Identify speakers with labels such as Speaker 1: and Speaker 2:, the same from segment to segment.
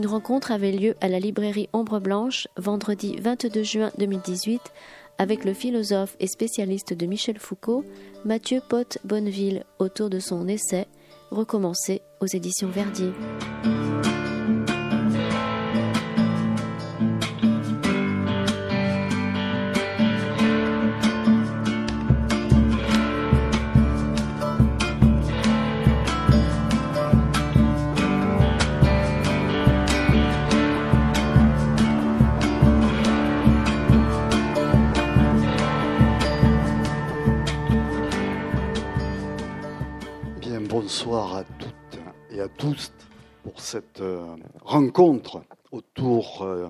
Speaker 1: Une rencontre avait lieu à la librairie Ombre Blanche vendredi 22 juin 2018 avec le philosophe et spécialiste de Michel Foucault, Mathieu Potte Bonneville, autour de son essai Recommencer aux éditions Verdier.
Speaker 2: Bonsoir à toutes et à tous pour cette euh, rencontre autour euh,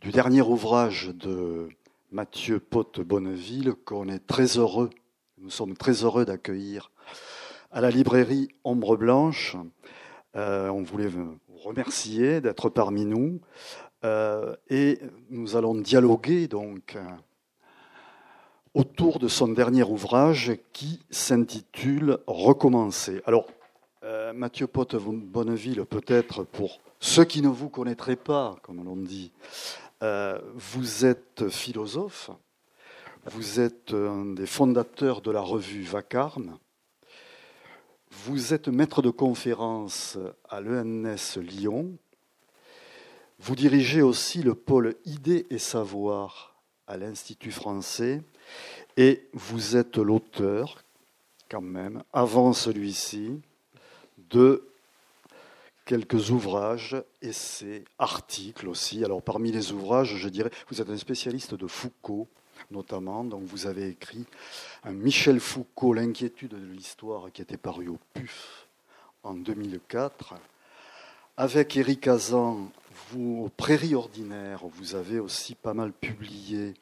Speaker 2: du dernier ouvrage de Mathieu Potte Bonneville qu'on est très heureux, nous sommes très heureux d'accueillir à la librairie Ombre Blanche. Euh, on voulait vous remercier d'être parmi nous et nous allons dialoguer donc autour de son dernier ouvrage qui s'intitule Recommencer. Alors, euh, Mathieu Potte Bonneville, peut-être pour ceux qui ne vous connaîtraient pas, comme l'on dit, euh, vous êtes philosophe, vous êtes un des fondateurs de la revue Vacarme, vous êtes maître de conférence à l'ENS Lyon, vous dirigez aussi le pôle Idées et Savoir à l'Institut français, et vous êtes l'auteur, quand même, avant celui-ci, de quelques ouvrages, essais, articles aussi. Alors parmi les ouvrages, je dirais, vous êtes un spécialiste de Foucault notamment, donc vous avez écrit un Michel Foucault, l'inquiétude de l'histoire, qui était paru au PUF en 2004. Avec Éric Azan, vous, au Prairie Ordinaire, vous avez aussi pas mal publié.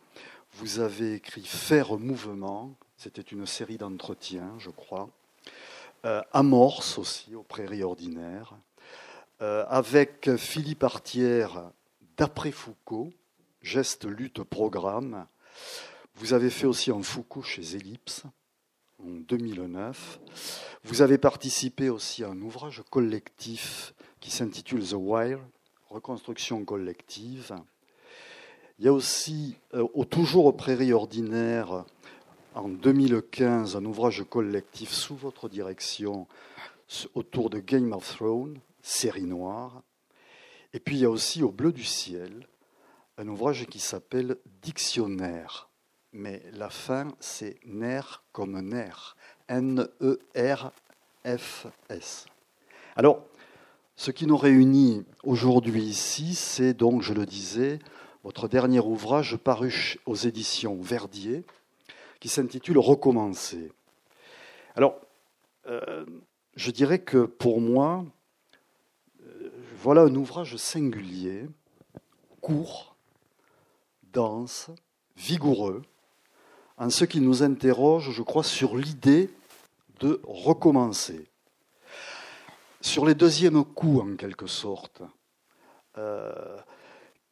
Speaker 2: Vous avez écrit Faire mouvement, c'était une série d'entretiens, je crois. Euh, amorce aussi aux prairies ordinaires, euh, avec Philippe Artière d'après Foucault, Geste, lutte, programme. Vous avez fait aussi un Foucault chez Ellipse en 2009. Vous avez participé aussi à un ouvrage collectif qui s'intitule The Wire, reconstruction collective. Il y a aussi, euh, toujours aux prairies ordinaires, en 2015 un ouvrage collectif sous votre direction autour de Game of Thrones, série noire. Et puis il y a aussi Au bleu du ciel un ouvrage qui s'appelle Dictionnaire. Mais la fin, c'est nerf comme nerf. N-E-R-F-S. Alors, ce qui nous réunit aujourd'hui ici, c'est donc, je le disais, votre dernier ouvrage paru aux éditions Verdier, qui s'intitule Recommencer. Alors, euh, je dirais que pour moi, euh, voilà un ouvrage singulier, court, dense, vigoureux, en ce qui nous interroge, je crois, sur l'idée de recommencer. Sur les deuxièmes coups, en quelque sorte. Euh,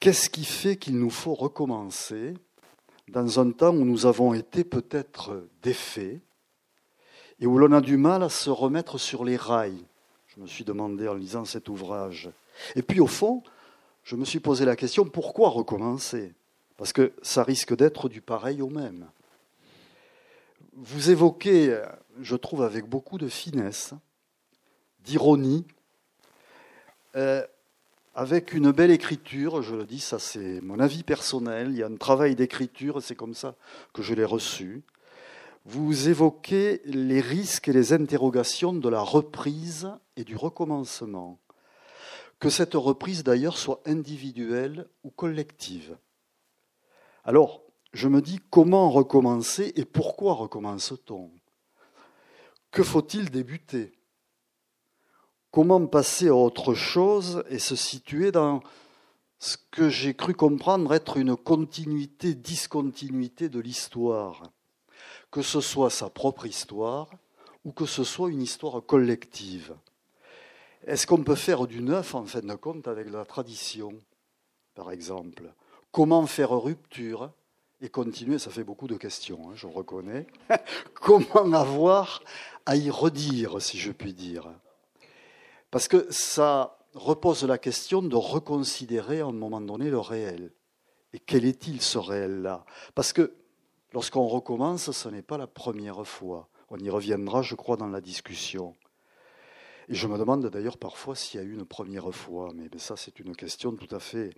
Speaker 2: qu'est-ce qui fait qu'il nous faut recommencer? Dans un temps où nous avons été peut-être défaits et où l'on a du mal à se remettre sur les rails. Je me suis demandé en lisant cet ouvrage. Et puis au fond, je me suis posé la question, pourquoi recommencer? Parce que ça risque d'être du pareil au même. Vous évoquez, je trouve avec beaucoup de finesse, d'ironie, euh, avec une belle écriture, je le dis, ça c'est mon avis personnel, il y a un travail d'écriture, c'est comme ça que je l'ai reçu. Vous évoquez les risques et les interrogations de la reprise et du recommencement. Que cette reprise d'ailleurs soit individuelle ou collective. Alors, je me dis comment recommencer et pourquoi recommence-t-on? Que faut-il débuter? Comment passer à autre chose et se situer dans ce que j'ai cru comprendre être une continuité, discontinuité de l'histoire, que ce soit sa propre histoire ou que ce soit une histoire collective. Est-ce qu'on peut faire du neuf en fin de compte avec la tradition, par exemple? Comment faire rupture? Et continuer Ça fait beaucoup de questions, hein, je reconnais. Comment avoir à y redire, si je puis dire? Parce que ça repose la question de reconsidérer à un moment donné le réel. Et quel est-il ce réel-là? Parce que lorsqu'on recommence, ce n'est pas la première fois. On y reviendra, je crois, dans la discussion. Et je me demande d'ailleurs parfois s'il y a eu une première fois, mais ça c'est une question tout à fait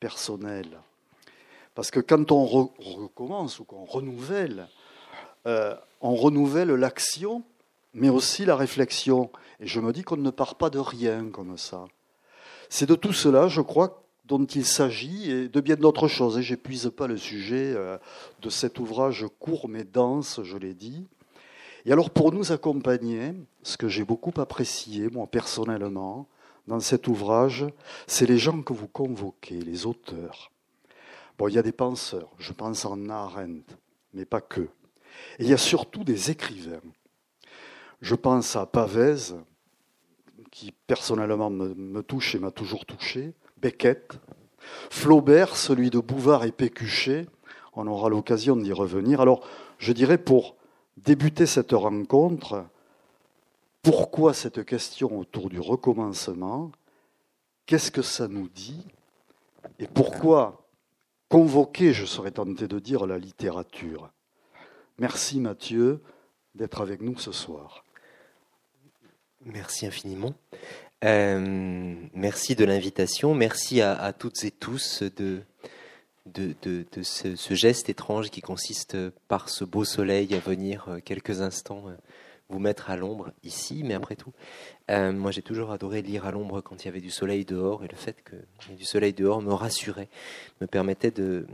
Speaker 2: personnelle. Parce que quand on recommence ou qu'on renouvelle, euh, on renouvelle l'action, mais aussi la réflexion. Et je me dis qu'on ne part pas de rien comme ça. C'est de tout cela, je crois, dont il s'agit, et de bien d'autres choses. Et j'épuise pas le sujet euh, de cet ouvrage court mais dense, je l'ai dit. Et alors, pour nous accompagner, ce que j'ai beaucoup apprécié, moi personnellement, dans cet ouvrage, c'est les gens que vous convoquez, les auteurs. Bon, il y a des penseurs, je pense en Arendt, mais pas que. Et il y a surtout des écrivains. Je pense à Pavès, qui personnellement me, touche et m'a toujours touché, Beckett, Flaubert, celui de Bouvard et Pécuchet, on aura l'occasion d'y revenir. Alors, je dirais pour débuter cette rencontre, pourquoi cette question autour du recommencement? Qu'est-ce que ça nous dit? Et pourquoi convoquer, je serais tenté de dire, la littérature? Merci Mathieu d'être avec nous ce soir.
Speaker 3: Merci infiniment. Euh, merci de l'invitation. Merci à, toutes et tous de, ce, geste étrange qui consiste par ce beau soleil à venir euh, quelques instants euh, vous mettre à l'ombre ici. Mais après tout, moi j'ai toujours adoré lire à l'ombre quand il y avait du soleil dehors et le fait que y ait du soleil dehors me rassurait, me permettait de,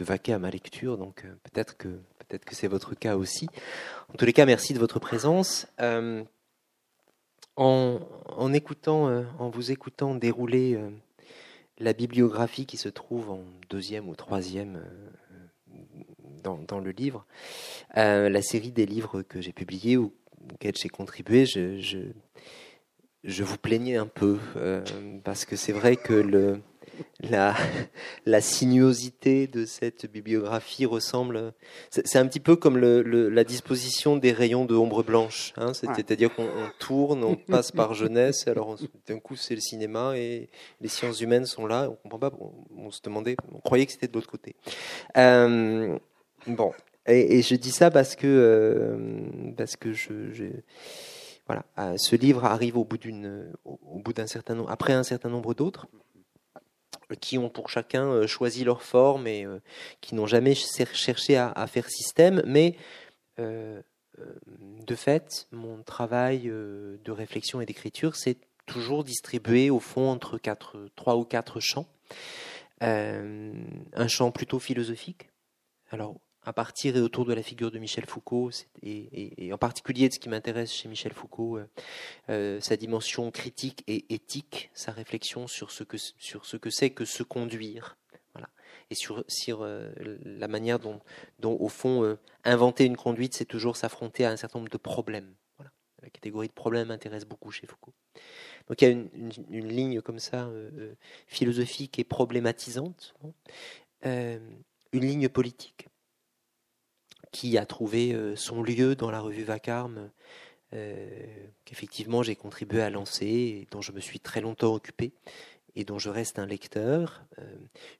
Speaker 3: vaquer à ma lecture. Donc peut-être que peut-être que c'est votre cas aussi. En tous les cas, merci de votre présence euh, en vous écoutant dérouler euh, la bibliographie qui se trouve en deuxième ou troisième euh, dans, le livre, la série des livres que j'ai publiés ou auxquels j'ai contribué, je, je, vous plaignais un peu parce que c'est vrai que le, la, la sinuosité de cette bibliographie ressemble. C'est un petit peu comme le, la disposition des rayons de ombre blanche. Hein, C'est-à-dire qu'on tourne, on passe par jeunesse, alors d'un coup c'est le cinéma et les sciences humaines sont là. On comprend pas. On, se demandait, on croyait que c'était de l'autre côté. Euh, bon, et, je dis ça parce que euh, parce que je, voilà, euh, ce livre arrive au bout d'une, au bout d'un certain nombre, après un certain nombre d'autres qui ont pour chacun euh, choisi leur forme et euh, qui n'ont jamais cherché à, faire système, mais euh, de fait, mon travail de réflexion et d'écriture s'est toujours distribué au fond entre quatre, trois ou quatre champs. un champ plutôt philosophique, alors à partir et autour de la figure de Michel Foucault, et, en particulier de ce qui m'intéresse chez Michel Foucault, euh, euh, sa dimension critique et éthique, sa réflexion sur ce que sur ce que c'est que se conduire, voilà, et sur, sur euh, la manière dont, dont au fond inventer une conduite, c'est toujours s'affronter à un certain nombre de problèmes. La catégorie de problèmes m'intéresse beaucoup chez Foucault. Donc il y a une, ligne comme ça philosophique et problématisante, une ligne politique qui a trouvé euh, son lieu dans la revue Vacarme, euh, qu'effectivement j'ai contribué à lancer, dont je me suis très longtemps occupé, et dont je reste un lecteur. Euh,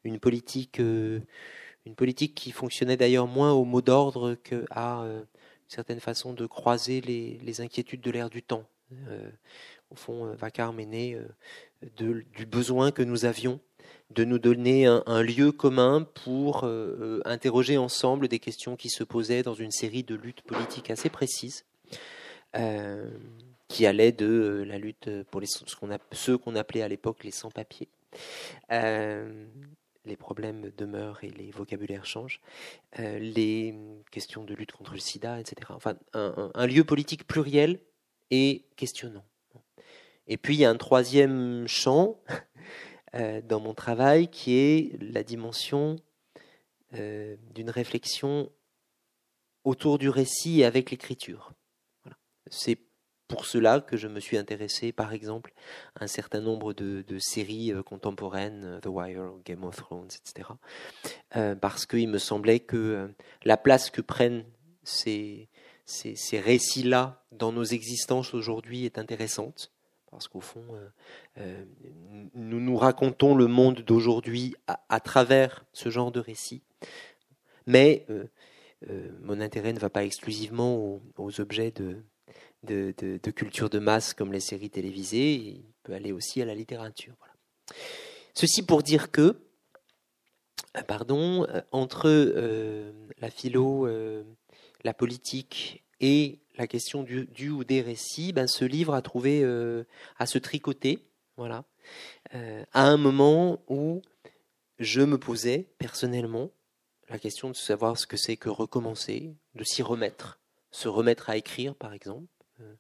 Speaker 3: une politique, une politique qui fonctionnait d'ailleurs moins au mot d'ordre qu'à une certaine façon de croiser les, inquiétudes de l'ère du temps. au fond, Vacarme est né du besoin que nous avions de nous donner un, lieu commun pour euh, euh, interroger ensemble des questions qui se posaient dans une série de luttes politiques assez précises, euh, qui allaient de la lutte pour les, ce qu'on ceux qu'on appelait à l'époque les sans-papiers. les problèmes demeurent et les vocabulaires changent, les questions de lutte contre le sida, etc. Enfin, un, un lieu politique pluriel et questionnant. Et puis il y a un troisième champ dans mon travail, qui est la dimension euh, d'une réflexion autour du récit et avec l'écriture. C'est pour cela que je me suis intéressé, par exemple, à un certain nombre de, séries euh, contemporaines, The Wire, Game of Thrones, etc. parce qu'il me semblait que la place que prennent ces, ces récits-là dans nos existences aujourd'hui est intéressante parce qu'au fond, nous nous racontons le monde d'aujourd'hui à, travers ce genre de récit. Mais mon intérêt ne va pas exclusivement aux, objets de, de, culture de masse comme les séries télévisées, il peut aller aussi à la littérature. Ceci pour dire que, pardon, entre la philo, la politique et la question du, ou des récits, ben, ce livre a trouvé euh, à se tricoter, voilà, euh, à un moment où je me posais personnellement la question de savoir ce que c'est que recommencer, de s'y remettre, se remettre à écrire par exemple, euh,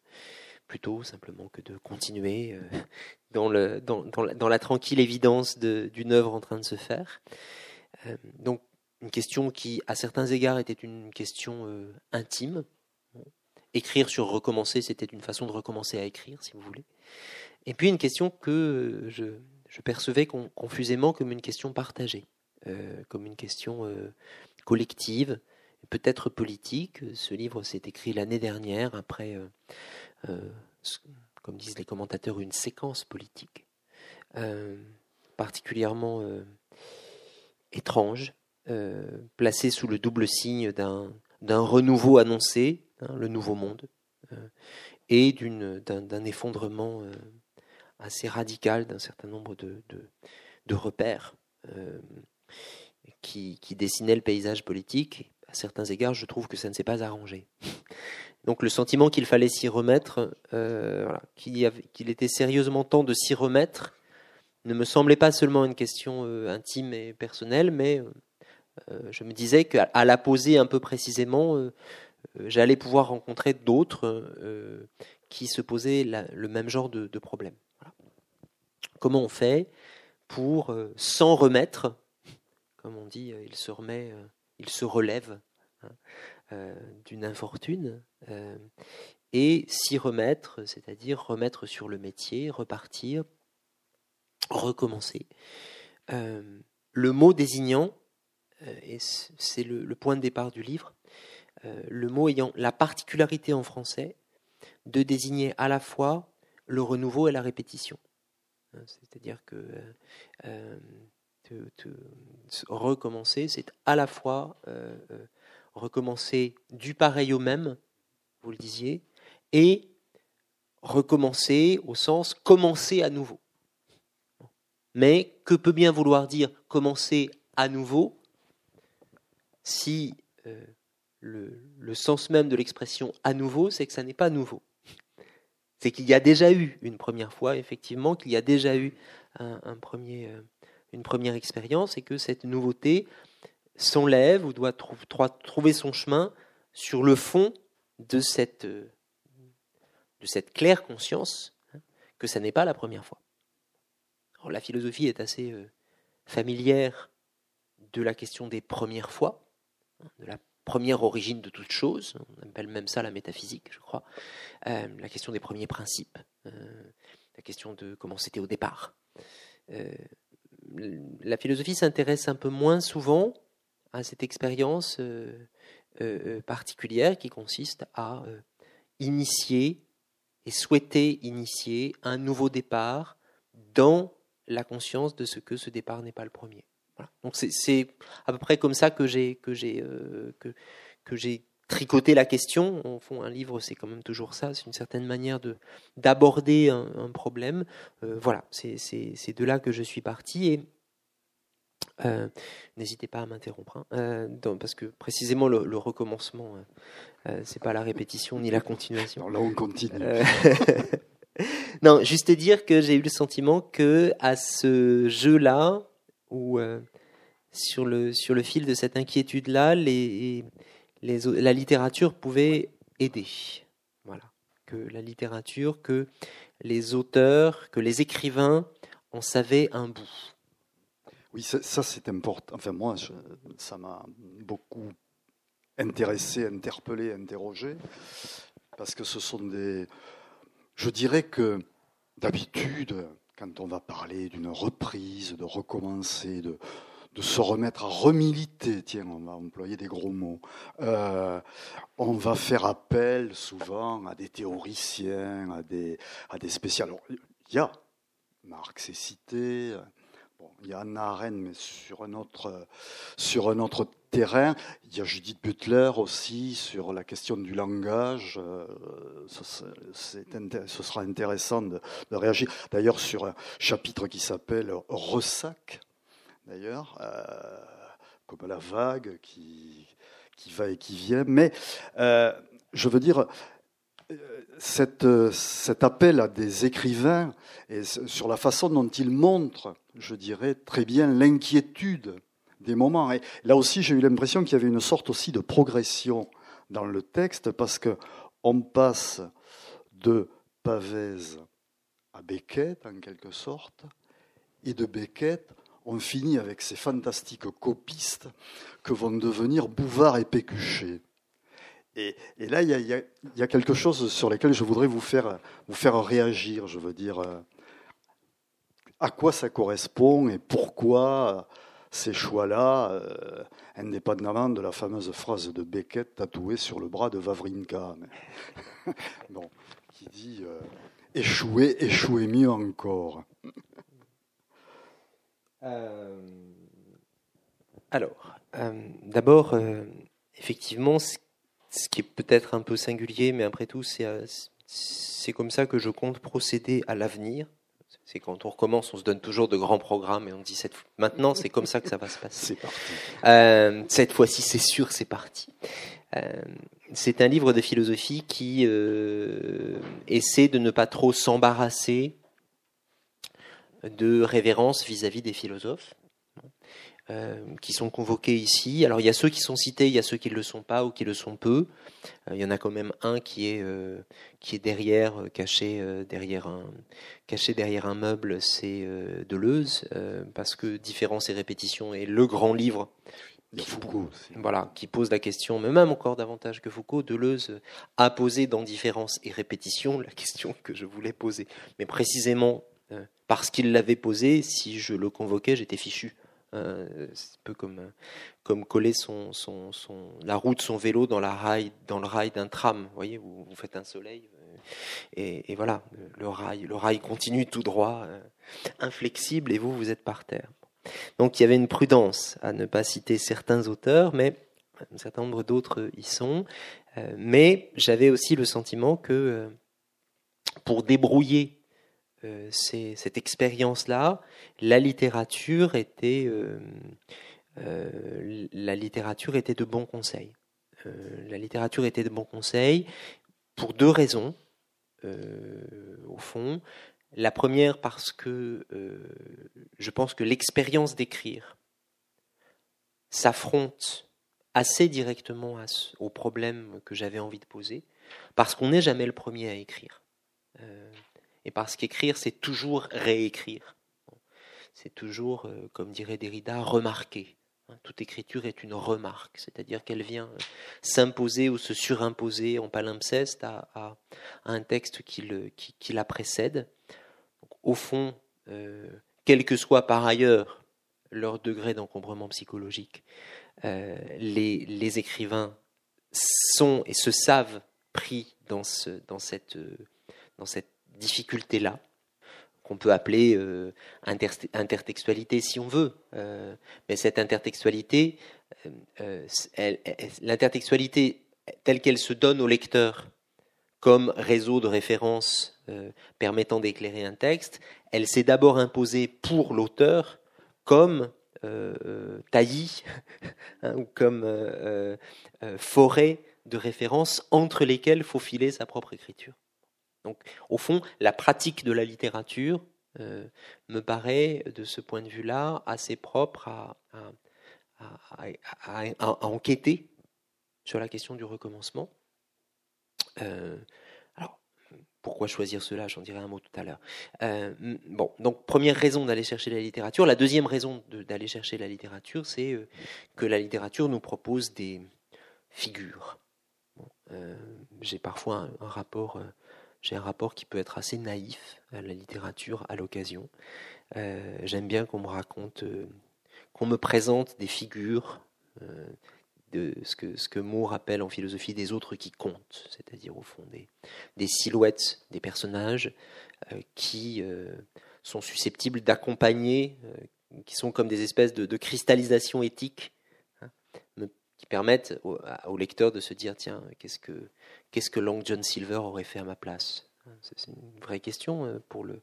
Speaker 3: plutôt simplement que de continuer dans, dans, la, tranquille évidence d'une œuvre en train de se faire. donc une question qui, à certains égards, était une question intime, écrire sur recommencer, c'était une façon de recommencer à écrire, si vous voulez. Et puis une question que je, percevais confusément comme une question partagée, euh, comme une question euh, collective, peut-être politique. Ce livre s'est écrit l'année dernière, après, euh, comme disent les commentateurs, une séquence politique particulièrement étrange, placée sous le double signe d'un renouveau annoncé Hein, le nouveau monde, euh, et d'un effondrement euh, assez radical d'un certain nombre de, repères euh, qui, dessinaient le paysage politique. À certains égards, je trouve que ça ne s'est pas arrangé. Donc le sentiment qu'il fallait s'y remettre, qu'il était sérieusement temps de s'y remettre, ne me semblait pas seulement une question intime et personnelle, mais je me disais qu'à la poser un peu précisément, j'allais pouvoir rencontrer d'autres euh, qui se posaient le même genre de, problème. Comment on fait pour euh, s'en remettre, comme on dit, il se remet, il se relève hein, d'une infortune, et s'y remettre, c'est-à-dire remettre sur le métier, repartir, recommencer. le mot désignant, et c'est le, point de départ du livre, euh, le mot ayant la particularité en français de désigner à la fois le renouveau et la répétition. Hein, c'est-à-dire que euh, euh, recommencer, c'est à la fois recommencer du pareil au même, vous le disiez, et recommencer au sens commencer à nouveau. Mais que peut bien vouloir dire commencer à nouveau si le, sens même de l'expression à nouveau, c'est que ça n'est pas nouveau. C'est qu'il y a déjà eu une première fois, effectivement, qu'il y a déjà eu euh, une première expérience et que cette nouveauté s'enlève ou doit trouver son chemin sur le fond de cette, euh, claire conscience hein, que ça n'est pas la première fois. la philosophie est assez euh, familière de la question des premières fois, hein, de la première origine de toute chose, on appelle même ça la métaphysique, je crois, euh, la question des premiers principes, euh, la question de comment c'était au départ. Euh, la philosophie s'intéresse un peu moins souvent à cette expérience particulière qui consiste à initier et souhaiter initier un nouveau départ dans la conscience de ce que ce départ n'est pas le premier. Donc c'est à peu près comme ça que j'ai que j'ai euh, que, que j'ai tricoté la question. En fond, un livre, c'est quand même toujours ça. C'est une certaine manière de d'aborder un, problème. Euh, voilà, c'est de là que je suis parti et euh, n'hésitez pas à m'interrompre, hein. parce que précisément le, recommencement, c'est pas la répétition ni la continuation.
Speaker 2: là, on continue.
Speaker 3: non, juste dire que j'ai eu le sentiment que à ce jeu-là, où euh, sur, le, sur le fil de cette inquiétude-là, les, les, la littérature pouvait aider. Voilà. Que la littérature, que les auteurs, que les écrivains en savaient un bout.
Speaker 2: Oui, ça, c'est important. Enfin, moi, ça m'a beaucoup intéressé, interpellé, interrogé, parce que ce sont des. Je dirais que d'habitude, quand on va parler d'une reprise, de recommencer, de, de se remettre à remiliter, tiens, on va employer des gros mots, euh, on va faire appel souvent à des théoriciens, à des, à des spécialistes. Il y a, Marx est cité, il y a Anna Arendt, mais sur un, autre, sur un autre terrain. Il y a Judith Butler aussi sur la question du langage. Euh, ce, sera intéressant de, réagir. D'ailleurs, sur un chapitre qui s'appelle Ressac, d'ailleurs, euh, comme la vague qui, va et qui vient. Mais euh, je veux dire, euh, cette, cet appel à des écrivains et sur la façon dont ils montrent, je dirais, très bien l'inquiétude des moments. Là aussi, j'ai eu l'impression qu'il y avait une sorte aussi de progression dans le texte parce que on passe de Pavès à Beckett en quelque sorte, et de Beckett on finit avec ces fantastiques copistes que vont devenir Bouvard et Pécuchet. Et, là, il y, a, quelque chose sur lequel je voudrais vous faire, vous faire réagir. Je veux dire, euh, à quoi ça correspond et pourquoi ces choix-là, euh, indépendamment de la fameuse phrase de Beckett tatouée sur le bras de Vavrinka, qui dit euh, échouer, échouer mieux encore.
Speaker 3: Euh, alors, d'abord, effectivement, ce, qui est peut-être un peu singulier, mais après tout, c'est comme ça que je compte procéder à l'avenir. C'est quand on recommence, on se donne toujours de grands programmes et on dit cette, maintenant c'est comme ça que ça va se passer.
Speaker 2: Parti.
Speaker 3: cette fois-ci, c'est sûr, c'est parti. c'est un livre de philosophie qui essaie de ne pas trop s'embarrasser de révérence vis-à-vis des philosophes euh, qui sont convoqués ici. Alors il y a ceux qui sont cités, il y a ceux qui ne le sont pas ou qui le sont peu. Euh, il y en a quand même un qui est, euh, qui est derrière, caché, derrière un, caché derrière un meuble, c'est Deleuze, parce que Différence et répétition est le grand livre
Speaker 2: qui, Foucault
Speaker 3: voilà, qui pose la question, mais même encore davantage que Foucault, Deleuze a posé dans Différence et répétition la question que je voulais poser. Mais précisément parce qu'il l'avait posé, si je le convoquais, j'étais fichu. Euh, c'est un peu comme, comme coller son, son, son, la roue de son vélo dans, la rail, dans le rail d'un tram. Vous voyez, vous, faites un soleil, euh, et, et, voilà, le rail, le rail continue tout droit, euh, inflexible, et vous, vous êtes par terre. Donc il y avait une prudence à ne pas citer certains auteurs, mais un certain nombre d'autres y sont. mais j'avais aussi le sentiment que pour débrouiller euh, cette expérience-là, la littérature était, euh, euh, la littérature était de bons conseils. la littérature était de bons conseils pour deux raisons, au fond. La première parce que je pense que l'expérience d'écrire s'affronte assez directement aux problèmes que j'avais envie de poser, parce qu'on n'est jamais le premier à écrire et parce qu'écrire, c'est toujours réécrire. C'est toujours, euh, comme dirait Derrida, remarquer. Hein, toute écriture est une remarque, c'est-à-dire qu'elle vient euh, s'imposer ou se surimposer en palimpseste à, un texte qui, la précède. au fond, euh, quel que soit par ailleurs leur degré d'encombrement psychologique, les, écrivains sont et se savent pris dans cette difficulté-là, qu'on peut appeler euh, intertextualité si on veut. Euh, mais cette intertextualité, euh, l'intertextualité telle qu'elle se donne au lecteur comme réseau de références permettant d'éclairer un texte, elle s'est d'abord imposée pour l'auteur comme taillis hein, ou comme forêt de références entre lesquelles faut filer sa propre écriture. Donc, au fond, la pratique de la littérature euh, me paraît, de ce point de vue-là, assez propre à, enquêter sur la question du recommencement. Euh, alors, pourquoi choisir cela? J'en dirai un mot tout à l'heure. Euh, bon, donc première raison d'aller chercher la littérature. La deuxième raison d'aller chercher la littérature, c'est que la littérature nous propose des figures. J'ai parfois un rapport j'ai un rapport qui peut être assez naïf à la littérature à l'occasion. Euh, j'aime bien qu'on me raconte, euh, qu'on me présente des figures de ce que, Moore appelle en philosophie des autres qui comptent, c'est-à-dire au fond des, silhouettes des personnages qui sont susceptibles d'accompagner, qui sont comme des espèces de, cristallisation éthique qui permettent au, lecteur de se dire tiens, qu'est-ce que, qu'est-ce que Long John Silver aurait fait à ma place? C'est une vraie question euh, pour le,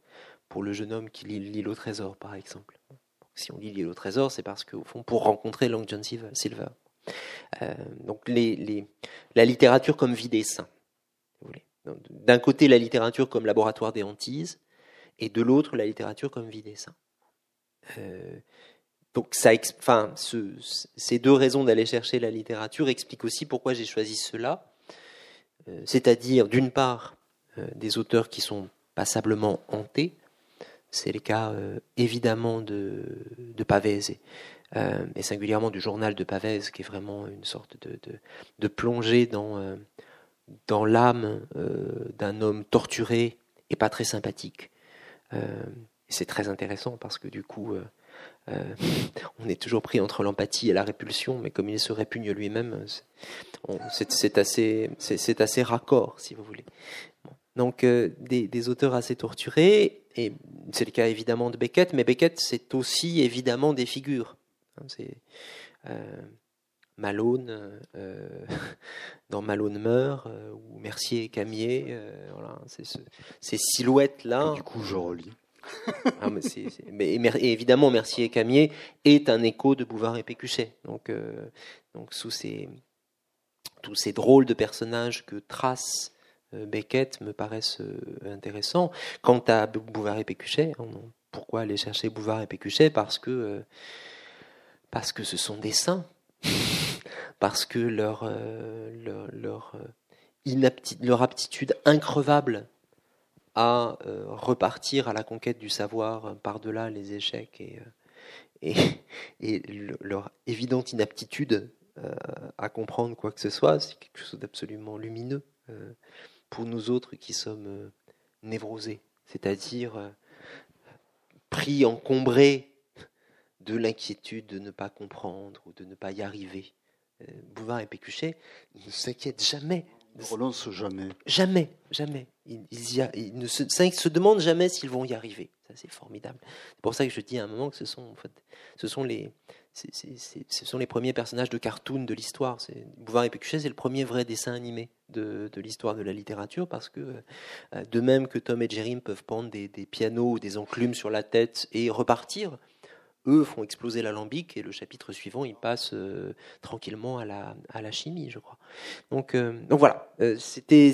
Speaker 3: pour le jeune homme qui lit l'île au trésor, par exemple. Si on lit l'île au trésor, c'est parce qu'au fond, pour rencontrer Long John Silver. Euh, donc la littérature comme vie des saints. D'un côté, la littérature comme laboratoire des hantises, et de l'autre, la littérature comme vie des saints. Euh, donc ça, enfin, ce, ces deux raisons d'aller chercher la littérature expliquent aussi pourquoi j'ai choisi cela. Euh, c'est-à-dire, d'une part, euh, des auteurs qui sont passablement hantés. C'est le cas euh, évidemment de, de et singulièrement du journal de Pavese, qui est vraiment une sorte de, de, de plongée dans, dans l'âme d'un homme torturé et pas très sympathique. c'est très intéressant parce que du coup, euh, on est toujours pris entre l'empathie et la répulsion, mais comme il se répugne lui-même, c'est assez, assez raccord, si vous voulez. Donc euh, des, auteurs assez torturés, et c'est le cas évidemment de Beckett, mais Beckett c'est aussi évidemment des figures. Hein, c'est euh, Malone dans Malone meurt, ou Mercier et Camier, voilà, ces silhouettes là.
Speaker 2: Du coup, je relis.
Speaker 3: Ah, évidemment, Mercier et Camier est un écho de Bouvard et Pécuchet. Donc, euh, donc sous ces, tous ces drôles de personnages que trace euh, Beckett me paraissent euh, intéressants. Quant à Bouvard et Pécuchet, hein, pourquoi aller chercher Bouvard et Pécuchet Parce que, parce que ce sont des saints. parce que leur aptitude increvable à euh, repartir à la conquête du savoir par-delà les échecs et, euh, et, leur évidente inaptitude euh, à comprendre quoi que ce soit, c'est quelque chose d'absolument lumineux pour nous autres qui sommes névrosés, c'est-à-dire pris, encombrés de l'inquiétude de ne pas comprendre ou de ne pas y arriver. Bouvard et Pécuchet ne s'inquiètent jamais
Speaker 2: ne relancent jamais.
Speaker 3: Jamais, jamais. Ils, ils, ne se, se, demandent jamais s'ils vont y arriver. Ça, c'est formidable. C'est pour ça que je dis à un moment que ce sont, en fait, ce sont les, ce sont les premiers personnages de cartoon de l'histoire. Bouvard et Pécuchet, c'est le premier vrai dessin animé de, de l'histoire de la littérature, parce que euh, de même que Tom et Jerry peuvent prendre des, des pianos ou des enclumes sur la tête et repartir, eux font exploser l'alambic et le chapitre suivant, il passe euh, tranquillement à la, à la chimie, je crois. Donc, euh, donc voilà, euh, c'était,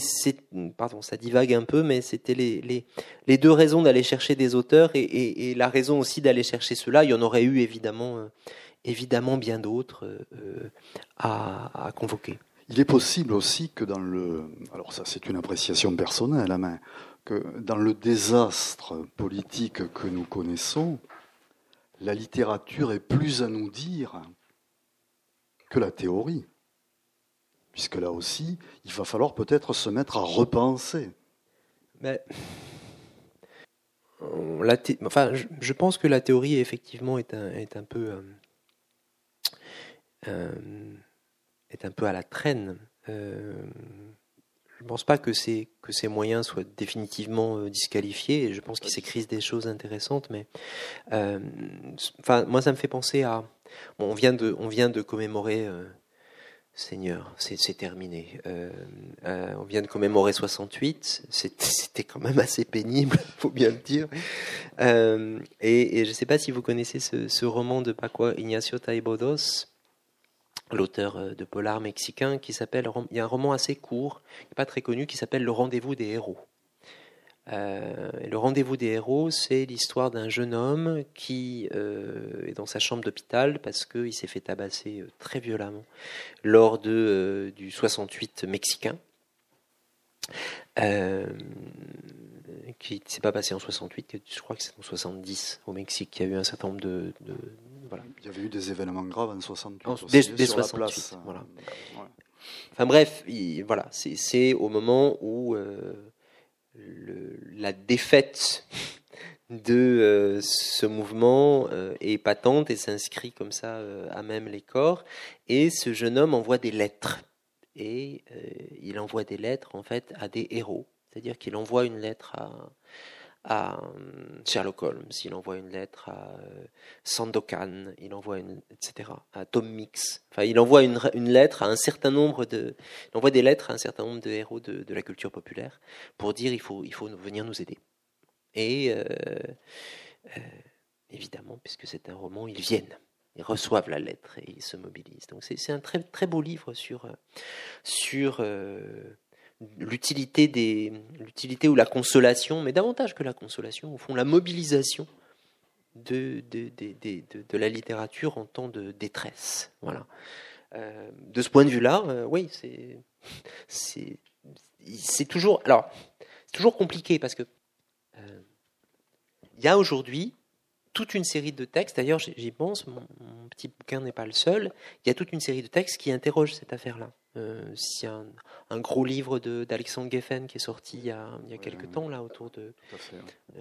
Speaker 3: pardon, ça divague un peu, mais c'était les, les, les, deux raisons d'aller chercher des auteurs et, et, la raison aussi d'aller chercher cela. Il y en aurait eu évidemment, évidemment bien d'autres à, à, convoquer.
Speaker 2: Il est possible aussi que dans le, alors ça c'est une appréciation personnelle, hein, mais que dans le désastre politique que nous connaissons, la littérature est plus à nous dire que la théorie. Puisque là aussi, il va falloir peut-être se mettre à repenser.
Speaker 3: Mais, enfin, je, pense que la théorie, effectivement, est un. Euh, euh, peu à la traîne. Euh, je ne pense pas que ces, moyens soient définitivement euh, disqualifiés. Je pense qu'il s'écrit des choses intéressantes, euh, moi, ça me fait penser à. On, vient de, commémorer. Euh, Seigneur, c'est terminé. On vient de commémorer 68. C'était quand même assez pénible, faut bien le dire. Et, je ne sais pas si vous connaissez ce, ce roman de Paco Ignacio Taibodos, l'auteur euh, de polar mexicain, qui s'appelle, il y a un roman assez court, pas très connu, qui s'appelle Le rendez-vous des héros. Euh, le rendez-vous des héros, c'est l'histoire d'un jeune homme qui euh, est dans sa chambre d'hôpital parce qu'il s'est fait tabasser très violemment lors de, du 68 mexicain. qui ne s'est pas passé en 68, je crois que c'est en 70 au Mexique. Il y a eu un certain nombre de
Speaker 2: il y avait eu des événements graves en 68.
Speaker 3: En, dès, 68, voilà. Enfin bref, voilà, c'est au moment où euh, le, la défaite de ce mouvement est patente et s'inscrit comme ça à même les corps. Et ce jeune homme envoie des lettres. Et il envoie des lettres en fait à des héros. C'est-à-dire qu'il envoie une lettre à, à euh, Sherlock Holmes, il envoie une lettre à euh, Sandokan, il envoie une, etc., à Tom Mix. Enfin, il envoie une, une, lettre à un certain nombre de, envoie des lettres à un certain nombre de héros de, de la culture populaire pour dire il faut, il faut venir nous aider. Et euh, évidemment, puisque c'est un roman, ils viennent. Ils reçoivent la lettre et ils se mobilisent. Donc c'est un très, très beau livre sur, sur l'utilité ou la consolation, mais davantage que la consolation, au fond la mobilisation de, la littérature en temps de détresse. Voilà. Euh, de ce point de vue-là, euh, oui, c'est toujours alors toujours compliqué parce que euh, il y a aujourd'hui toute une série de textes, d'ailleurs j'y pense, mon, petit bouquin n'est pas le seul, il y a toute une série de textes qui interrogent cette affaire-là. Euh, y a un, gros livre d'Alexandre Geffen qui est sorti il y a, il y a quelques temps, là, autour de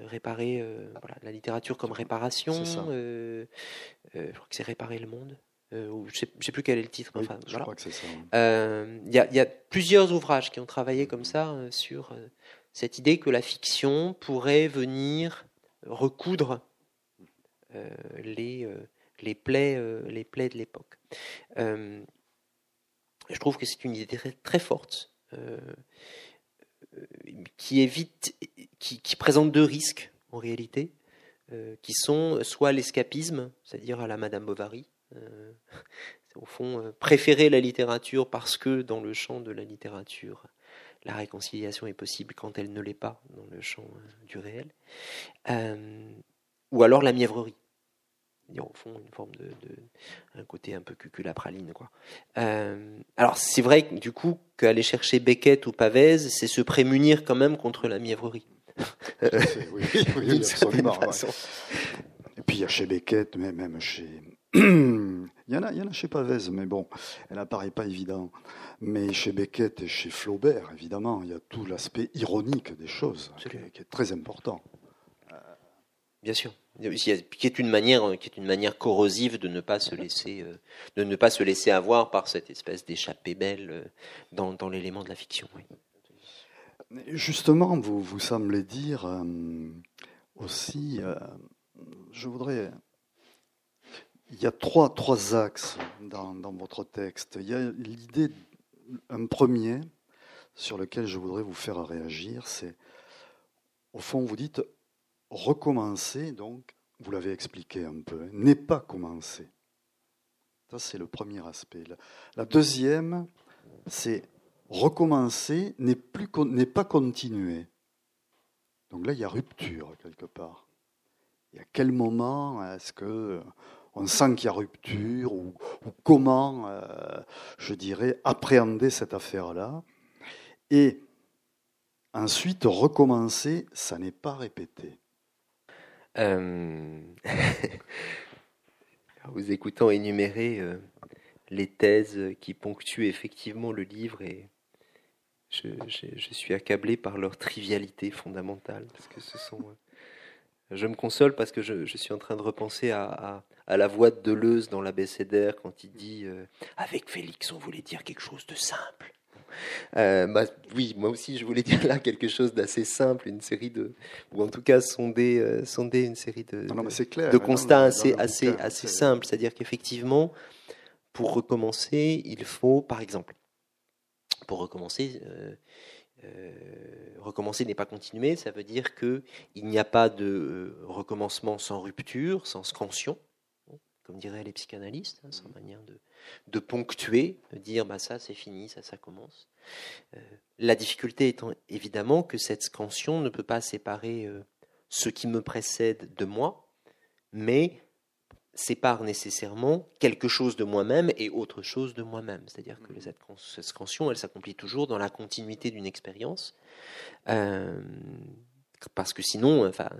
Speaker 3: réparer euh, voilà, la littérature comme réparation, euh, euh, je crois que c'est Réparer le monde. Euh, je ne sais, plus quel est le titre. enfin, je crois que c'est ça. Il y, y, a plusieurs ouvrages qui ont travaillé comme ça sur cette idée que la fiction pourrait venir recoudre les, les, plaies, les plaies de l'époque je trouve que c'est une idée très, forte, euh, euh, qui évite, qui, présente deux risques en réalité, euh, qui sont soit l'escapisme, c'est-à-dire à la Madame Bovary, au fond préférer la littérature parce que dans le champ de la littérature, la réconciliation est possible quand elle ne l'est pas dans le champ du réel, ou alors la mièvrerie au fond une forme de, un côté un peu cuculapraline quoi. Euh, alors c'est vrai du coup qu'aller chercher Beckett ou Pavez, c'est se prémunir quand même contre la mièvrerie.
Speaker 2: oui, oui, absolument. Et puis il y a chez Beckett, mais même chez il y en a, il y en a chez Pavez, mais bon, elle n'apparaît pas évident. Mais chez Beckett et chez Flaubert, évidemment, il y a tout l'aspect ironique des choses qui est très important.
Speaker 3: Bien sûr qui est une manière qui est une manière corrosive de ne pas se laisser euh, de ne pas se laisser avoir par cette espèce d'échappée belle euh, dans, dans l'élément de la fiction.
Speaker 2: Justement, vous vous semblez dire euh, aussi, je voudrais, il y a trois trois axes dans, dans votre texte. Il y a l'idée, un premier sur lequel je voudrais vous faire réagir, c'est au fond, vous dites recommencer, donc, vous l'avez expliqué un peu, hein, n'est pas commencer. Ça, c'est le premier aspect. La deuxième, c'est recommencer n'est pas continuer. Donc là, il y a rupture quelque part. Et à quel moment est-ce que on sent qu'il y a rupture ou, comment, euh, je dirais, appréhender cette affaire-là? Et ensuite, recommencer, ça n'est pas répété.
Speaker 3: Euh, vous écoutant énumérer euh, les thèses qui ponctuent effectivement le livre et je, suis accablé par leur trivialité fondamentale parce que ce sont euh, je me console parce que je, suis en train de repenser à, la voix de Deleuze dans l'abécédaire quand il dit avec Félix on voulait dire quelque chose de simple euh, bah, oui, moi aussi, je voulais dire là quelque chose d'assez simple, une série de, ou en tout cas sonder, euh, sonder une série de, de, constats assez, assez, assez simples. C'est-à-dire qu'effectivement, pour recommencer, il faut, par exemple, pour recommencer, euh, recommencer n'est pas continuer, ça veut dire que il n'y a pas de recommencement sans rupture, sans scansion, comme diraient les psychanalystes, hein, sans manière de, de ponctuer, de dire bah ça c'est fini, ça ça commence. Euh, la difficulté étant évidemment que cette scansion ne peut pas séparer euh, ce qui me précède de moi, mais sépare nécessairement quelque chose de moi-même et autre chose de moi-même. C'est-à-dire que cette scansion, elle s'accomplit toujours dans la continuité d'une expérience. Euh, parce que sinon, enfin,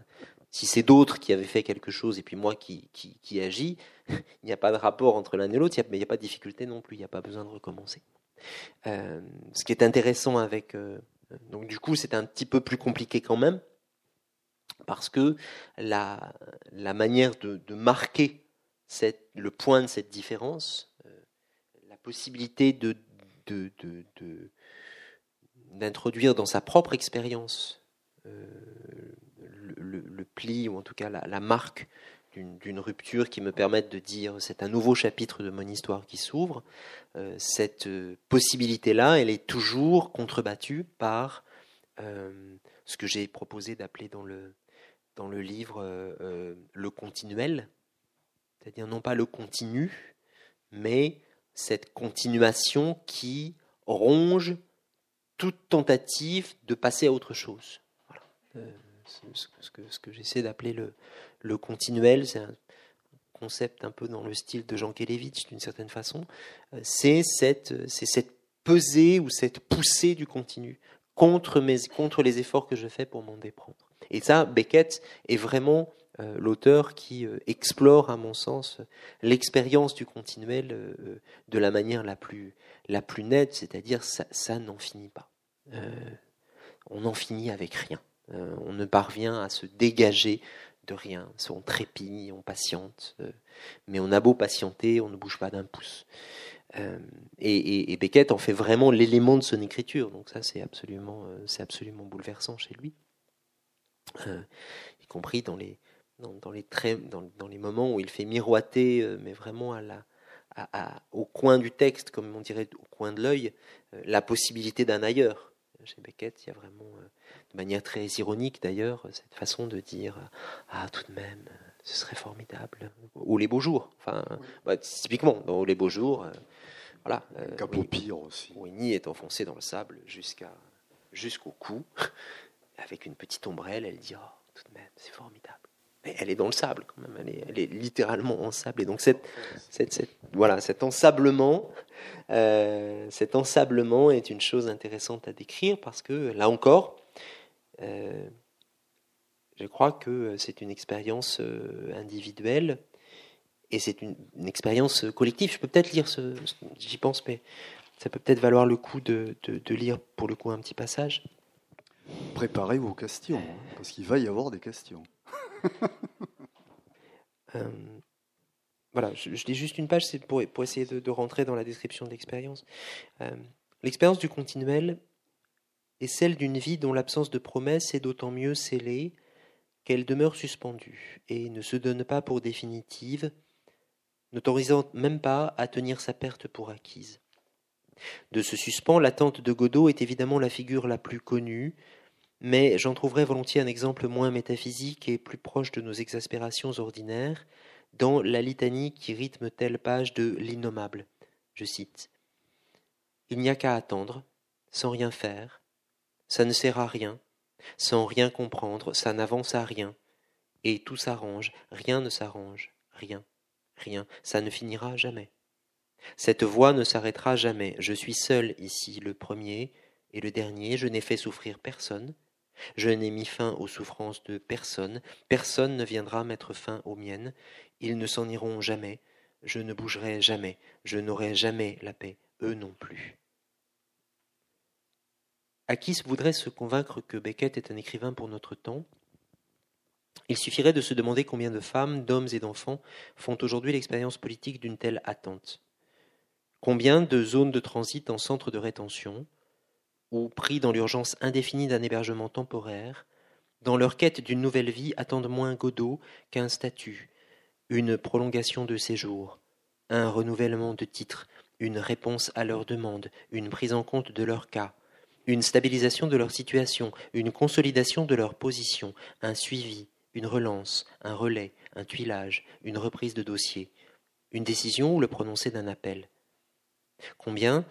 Speaker 3: si c'est d'autres qui avaient fait quelque chose et puis moi qui, qui, agis, il n'y a pas de rapport entre l'un et l'autre, mais il n'y a pas de difficulté non plus, il n'y a pas besoin de recommencer. Euh, ce qui est intéressant avec... Euh, donc du coup, c'est un petit peu plus compliqué quand même, parce que la, la manière de, marquer cette, le point de cette différence, euh, la possibilité de, d'introduire dans sa propre expérience euh, le, pli, ou en tout cas la, marque d'une rupture qui me permette de dire c'est un nouveau chapitre de mon histoire qui s'ouvre, euh, cette possibilité-là, elle est toujours contrebattue par ce que j'ai proposé d'appeler dans le, dans le livre le continuel, c'est-à-dire non pas le continu, mais cette continuation qui ronge toute tentative de passer à autre chose. Euh, ce, que, j'essaie d'appeler le, continuel, c'est un concept un peu dans le style de Jean Kelevitch d'une certaine façon, euh, c'est cette, pesée ou cette poussée du continu contre, les efforts que je fais pour m'en déprendre. Et ça, Beckett est vraiment euh, l'auteur qui euh, explore, à mon sens, l'expérience du continuel de la manière la plus, la plus nette, c'est-à-dire ça, ça n'en finit pas. on n'en finit avec rien. On ne parvient à se dégager de rien. On trépigne, on patiente, mais on a beau patienter, on ne bouge pas d'un pouce. Et, et, Beckett en fait vraiment l'élément de son écriture, donc ça c'est absolument, c'est absolument bouleversant chez lui, y compris dans les, dans, les, dans, les moments où il fait miroiter, euh, mais vraiment à la, au coin du texte, comme on dirait au coin de l'œil, euh, la possibilité d'un ailleurs. Chez Beckett, il y a vraiment, euh, de manière très ironique d'ailleurs, cette façon de dire Ah, tout de même, ce serait formidable. Ou les beaux jours. Enfin, bah, typiquement, dans les beaux jours, voilà.
Speaker 2: Capopire aussi.
Speaker 3: Winnie est enfoncée dans le sable jusqu'à jusqu'au cou, avec une petite ombrelle. Elle dit oh, tout de même, c'est formidable elle est dans le sable quand même, elle est, littéralement en sable. Et donc cette, voilà, cet ensablement, euh, cet ensablement est une chose intéressante à décrire parce que là encore, euh, je crois que c'est une expérience euh, individuelle et c'est une, expérience collective. Je peux peut-être lire ce, j'y pense, mais ça peut peut-être valoir le coup de, de, lire pour le coup un petit passage.
Speaker 2: Préparez vos questions, hein, parce qu'il va y avoir des questions.
Speaker 3: Euh, voilà, je, lis juste une page c'est pour, pour, essayer de, rentrer dans la description de l'expérience. Euh, l'expérience du continuel est celle d'une vie dont l'absence de promesse est d'autant mieux scellée qu'elle demeure suspendue et ne se donne pas pour définitive, n'autorisant même pas à tenir sa perte pour acquise. De ce suspens, l'attente de Godot est évidemment la figure la plus connue, mais j'en trouverai volontiers un exemple moins métaphysique et plus proche de nos exaspérations ordinaires dans la litanie qui rythme telle page de l'innommable. Je cite Il n'y a qu'à attendre, sans rien faire, ça ne sert à rien, sans rien comprendre, ça n'avance à rien, et tout s'arrange, rien ne s'arrange, rien, rien, ça ne finira jamais. Cette voix ne s'arrêtera jamais, je suis seul ici, le premier et le dernier, je n'ai fait souffrir personne, je n'ai mis fin aux souffrances de personne, personne ne viendra mettre fin aux miennes, ils ne s'en iront jamais, je ne bougerai jamais, je n'aurai jamais la paix, eux non plus. Akis voudrait se convaincre que Beckett est un écrivain pour notre temps? Il suffirait de se demander combien de femmes, d'hommes et d'enfants font aujourd'hui l'expérience politique d'une telle attente. Combien de zones de transit en centre de rétention, ou pris dans l'urgence indéfinie d'un hébergement temporaire, dans leur quête d'une nouvelle vie attendent moins Godot qu'un statut, une prolongation de séjour, un renouvellement de titre, une réponse à leurs demandes, une prise en compte de leur cas, une stabilisation de leur situation, une consolidation de leur position, un suivi, une relance, un relais, un tuilage, une reprise de dossier, une décision ou le prononcé d'un appel. Combien,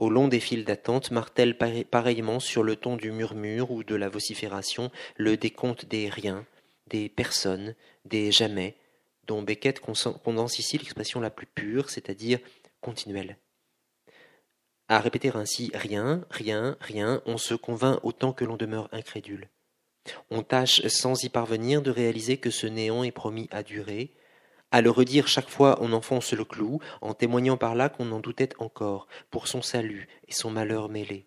Speaker 3: au long des files d'attente, martèle pareillement sur le ton du murmure ou de la vocifération le décompte des riens, des personnes, des jamais, dont Beckett condense ici l'expression la plus pure, c'est-à-dire continuelle. À répéter ainsi rien, rien, rien, on se convainc autant que l'on demeure incrédule. On tâche sans y parvenir de réaliser que ce néant est promis à durer, à le redire chaque fois, on enfonce le clou, en témoignant par là qu'on en doutait encore, pour son salut et son malheur mêlé.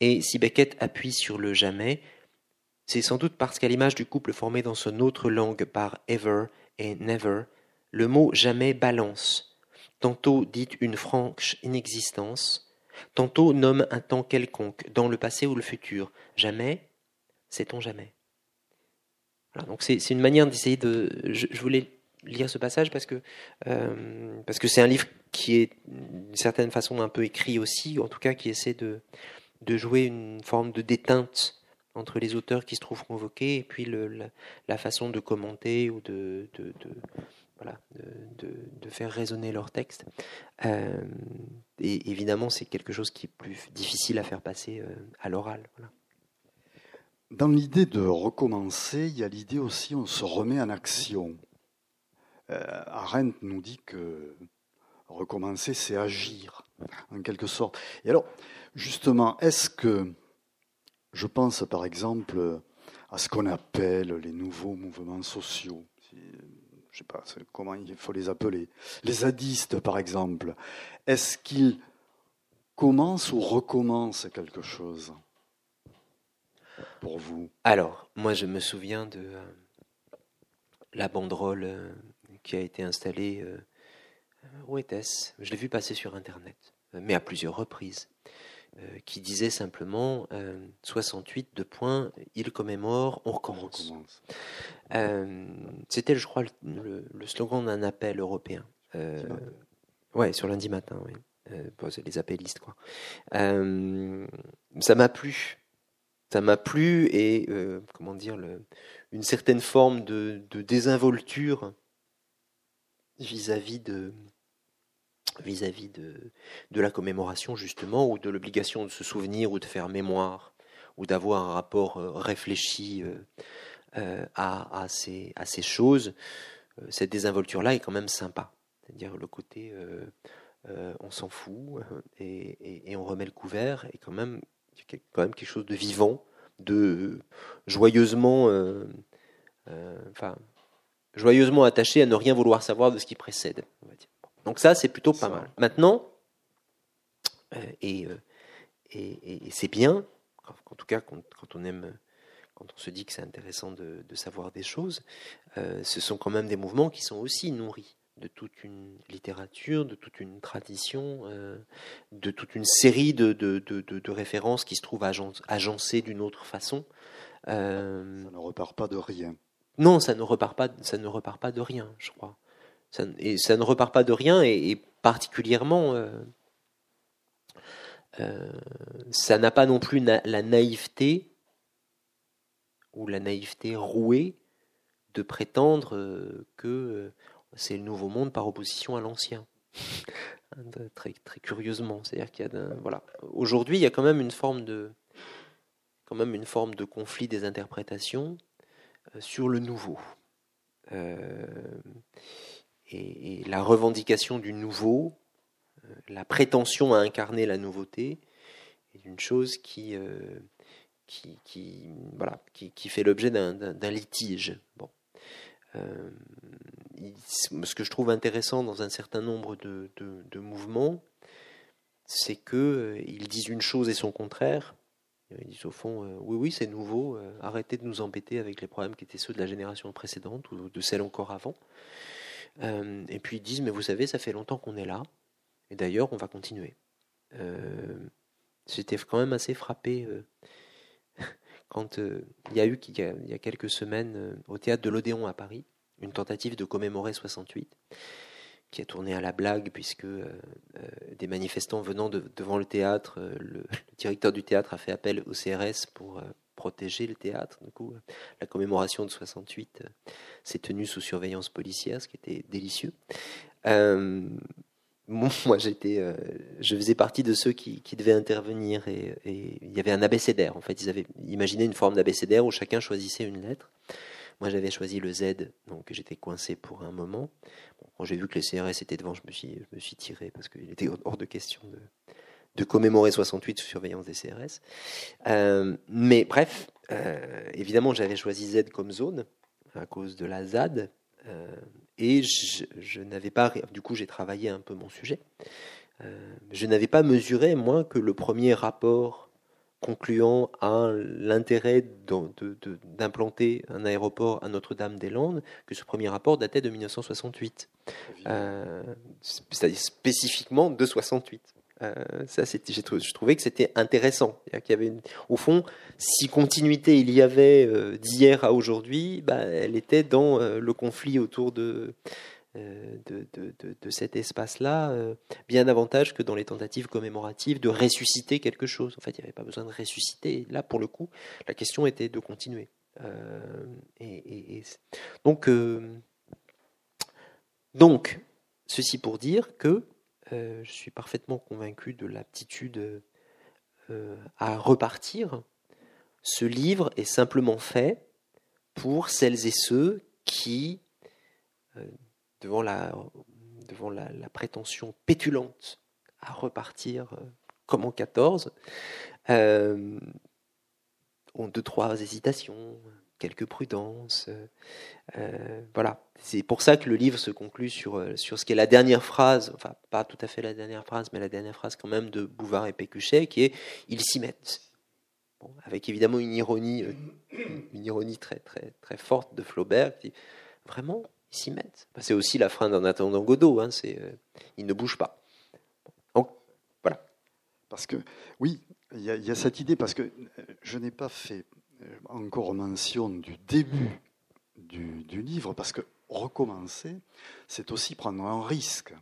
Speaker 3: Et si Beckett appuie sur le jamais, C'est sans doute parce qu'à l'image du couple formé dans son autre langue par ever et never, le mot jamais balance, tantôt dit une franche inexistence, tantôt nomme un temps quelconque, dans le passé ou le futur. Jamais, sait-on jamais. donc c'est une manière d'essayer de. Je, voulais lire ce passage parce que euh, parce que c'est un livre qui est d'une certaine façon un peu écrit aussi, en tout cas qui essaie de de jouer une forme de déteinte entre les auteurs qui se trouvent convoqués et puis le, la, façon de commenter ou de, de, voilà, de, faire résonner leur texte. Euh, et évidemment, c'est quelque chose qui est plus difficile à faire passer euh, à l'oral.
Speaker 2: Dans l'idée de recommencer, il y a l'idée aussi on se remet en action. Euh, Arendt nous dit que recommencer, c'est agir, en quelque sorte. Et alors, justement, est-ce que je pense par exemple à ce qu'on appelle les nouveaux mouvements sociaux. Je ne sais pas comment il faut les appeler. Les zadistes, par exemple. Est-ce qu'ils commencent ou recommencent quelque chose pour vous?
Speaker 3: Alors, moi je me souviens de euh, la banderole euh, qui a été installée. Euh, où était-ce Je l'ai vu passer sur Internet, mais à plusieurs reprises. Euh, qui disait simplement 68 euh, de points, il commémore, on recommence. Euh, c'était, je crois, le, slogan d'un appel européen. ouais, sur lundi matin, oui. les appellistes, quoi. ça m'a plu. Ça m'a plu et, comment dire, le, une certaine forme de, de désinvolture vis-à-vis de, vis-à-vis de, la commémoration justement, ou de l'obligation de se souvenir ou de faire mémoire, ou d'avoir un rapport euh, réfléchi euh, euh, à, ces, ces choses, cette désinvolture-là est quand même sympa. C'est-à-dire le côté on s'en fout et, et, on remet le couvert, et quand même, quand même quelque chose de vivant, de joyeusement, enfin, joyeusement attaché à ne rien vouloir savoir de ce qui précède. On va dire. Donc ça, c'est plutôt pas mal. Maintenant, euh, euh, et, et, c'est bien, en tout cas quand, on aime, quand on se dit que c'est intéressant de, savoir des choses, euh, ce sont quand même des mouvements qui sont aussi nourris de toute une littérature, de toute une tradition, de toute une série de, de, références qui se trouvent agencées d'une autre façon.
Speaker 2: ça ne repart pas de rien.
Speaker 3: Non, ça ne repart pas, ça ne repart pas de rien, je crois. Ça, et ça ne repart pas de rien, et, particulièrement, euh, euh, ça n'a pas non plus la naïveté ou la naïveté rouée de prétendre euh, que c'est le nouveau monde par opposition à l'ancien. très, très curieusement, c'est-à-dire qu'il y a voilà. Aujourd'hui, il y a quand même une forme de quand même une forme de conflit des interprétations sur le nouveau. Et, la revendication du nouveau, euh, la prétention à incarner la nouveauté, est une chose qui, euh, voilà, qui, fait l'objet d'un litige. Bon. Euh, ce que je trouve intéressant dans un certain nombre de, mouvements, c'est qu'ils disent une chose et son contraire. Ils disent au fond, oui, oui, c'est nouveau, arrêtez de nous embêter avec les problèmes qui étaient ceux de la génération précédente ou de celle encore avant. Euh, et puis ils disent, mais vous savez, ça fait longtemps qu'on est là, et d'ailleurs, on va continuer. Euh, j'étais quand même assez frappé euh, quand il y a eu, il y a, quelques semaines, au théâtre de l'Odéon à Paris, une tentative de commémorer 68 qui a tourné à la blague puisque des manifestants venant devant le théâtre, le, directeur du théâtre a fait appel au CRS pour protéger le théâtre. Du coup, la commémoration de 68 euh, s'est tenue sous surveillance policière, ce qui était délicieux. Euh, moi, j'étais, euh, je faisais partie de ceux qui, devaient intervenir et, il y avait un abécédaire. En fait, ils avaient imaginé une forme d'abécédaire où chacun choisissait une lettre. Moi, j'avais choisi le Z, donc j'étais coincé pour un moment. quand j'ai vu que les CRS étaient devant, je me suis, je me suis tiré parce qu'il était hors de question de, de commémorer 68 sous surveillance des CRS. Euh, mais bref, euh, évidemment, j'avais choisi Z comme zone à cause de la ZAD. Euh, et je, n'avais pas, du coup, j'ai travaillé un peu mon sujet. je n'avais pas mesuré, moi, que le premier rapport concluant à l'intérêt d'implanter un aéroport à Notre-Dame-des-Landes que ce premier rapport datait de 1968, euh, c'est-à-dire spécifiquement de 68. Euh, ça, je trouvais que c'était intéressant. Qu'il y avait au fond, si continuité il y avait euh, d'hier à aujourd'hui, bah, elle était dans le conflit autour de, euh, de, de, cet espace-là, euh, bien davantage que dans les tentatives commémoratives de ressusciter quelque chose. En fait, il n'y avait pas besoin de ressusciter. Là, pour le coup, la question était de continuer. Euh, et, donc, donc, ceci pour dire que je suis parfaitement convaincu de l'aptitude à repartir. Ce livre est simplement fait pour celles et ceux qui devant la, devant la, prétention pétulante à repartir euh, comme en 14, euh, ont deux, trois hésitations, quelques prudences. Euh, voilà. C'est pour ça que le livre se conclut sur, sur ce qui est la dernière phrase, enfin pas tout à fait la dernière phrase, mais la dernière phrase quand même de Bouvard et Pécuchet, qui est « ils s'y mettent avec évidemment une ironie, une ironie très, forte de Flaubert, qui dit « Vraiment ils s'y mettent? C'est aussi la fin d'un attendant Godot, hein, c'est, euh, ils ne bougent pas. Donc, voilà.
Speaker 2: Parce que, oui, il y, a cette idée, parce que euh, je n'ai pas fait euh, encore mention du début du, livre, parce que recommencer, c'est aussi prendre un risque.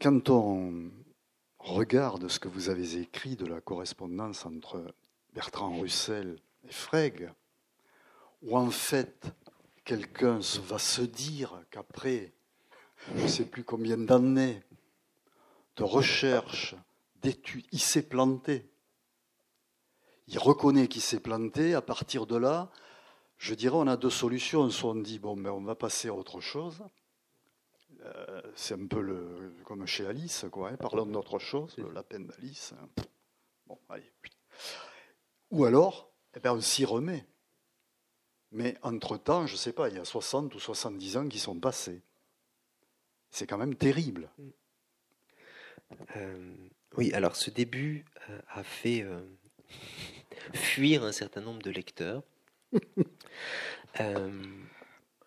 Speaker 2: quand on regarde ce que vous avez écrit de la correspondance entre Bertrand Russell et Frege, où en fait quelqu'un va se dire qu'après, je ne sais plus combien d'années de recherche, d'études, il s'est planté. Il reconnaît qu'il s'est planté. À partir de là, je dirais, on a deux solutions. Soit on dit, bon, ben, on va passer à autre chose. Euh, c'est un peu le, comme chez Alice, quoi. Hein. Parlons d'autre chose, la peine d'Alice. Bon, allez. Ou alors, eh ben, on s'y remet. Mais entre-temps, je ne sais pas, il y a 60 ou 70 ans qui sont passés. C'est quand même terrible.
Speaker 3: Euh, oui, alors ce début euh, a fait fuir un certain nombre de lecteurs.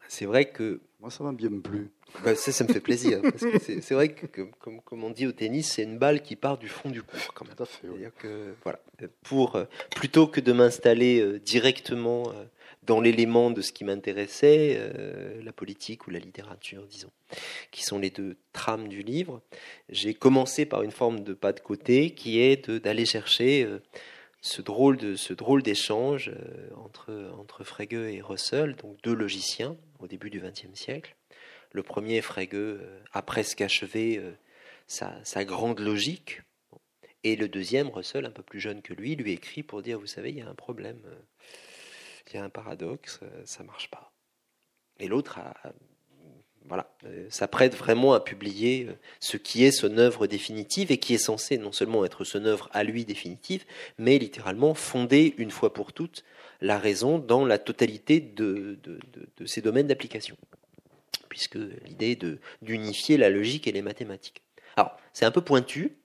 Speaker 3: c'est vrai que...
Speaker 2: Moi, ça m'a bien plu.
Speaker 3: Bah, ça, ça me fait plaisir. c'est vrai que, comme, comme, on dit au tennis, c'est une balle qui part du fond du court. Quand même. que, voilà, pour, plutôt que de m'installer directement dans l'élément de ce qui m'intéressait, euh, la politique ou la littérature, disons, qui sont les deux trames du livre. J'ai commencé par une forme de pas de côté qui est d'aller chercher euh, ce drôle de ce drôle d'échange euh, entre entre Frege et Russell, donc deux logiciens au début du XXe siècle. Le premier, Frege, a presque achevé sa, sa, grande logique, et le deuxième, Russell, un peu plus jeune que lui, lui écrit pour dire, vous savez, il y a un problème il y a un paradoxe, euh, ça marche pas. Et l'autre voilà, euh, s'apprête vraiment à publier euh, ce qui est son œuvre définitive et qui est censé non seulement être son œuvre à lui définitive, mais littéralement fonder une fois pour toutes la raison dans la totalité de, ses domaines d'application, puisque l'idée est d'unifier la logique et les mathématiques. Alors, c'est un peu pointu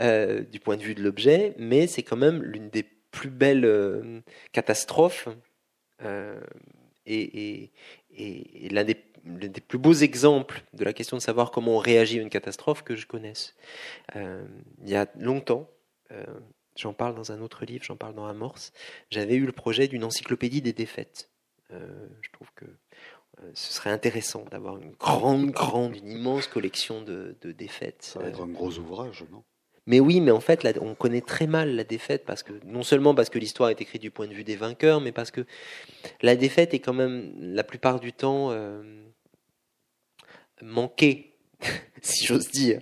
Speaker 3: du point de vue de l'objet, mais c'est quand même l'une des plus belle euh, catastrophe euh, et, l'un des, plus beaux exemples de la question de savoir comment on réagit à une catastrophe que je connaisse. Euh, il y a longtemps, j'en parle dans un autre livre, j'en parle dans Amorce, j'avais eu le projet d'une encyclopédie des défaites. je trouve que ce serait intéressant d'avoir une grande, grande, une immense collection de, de défaites.
Speaker 2: Ça va être un gros ouvrage, non?
Speaker 3: Mais oui, mais en fait, on connaît très mal la défaite parce que non seulement parce que l'histoire est écrite du point de vue des vainqueurs, mais parce que la défaite est quand même la plupart du temps euh, manquée, si j'ose dire.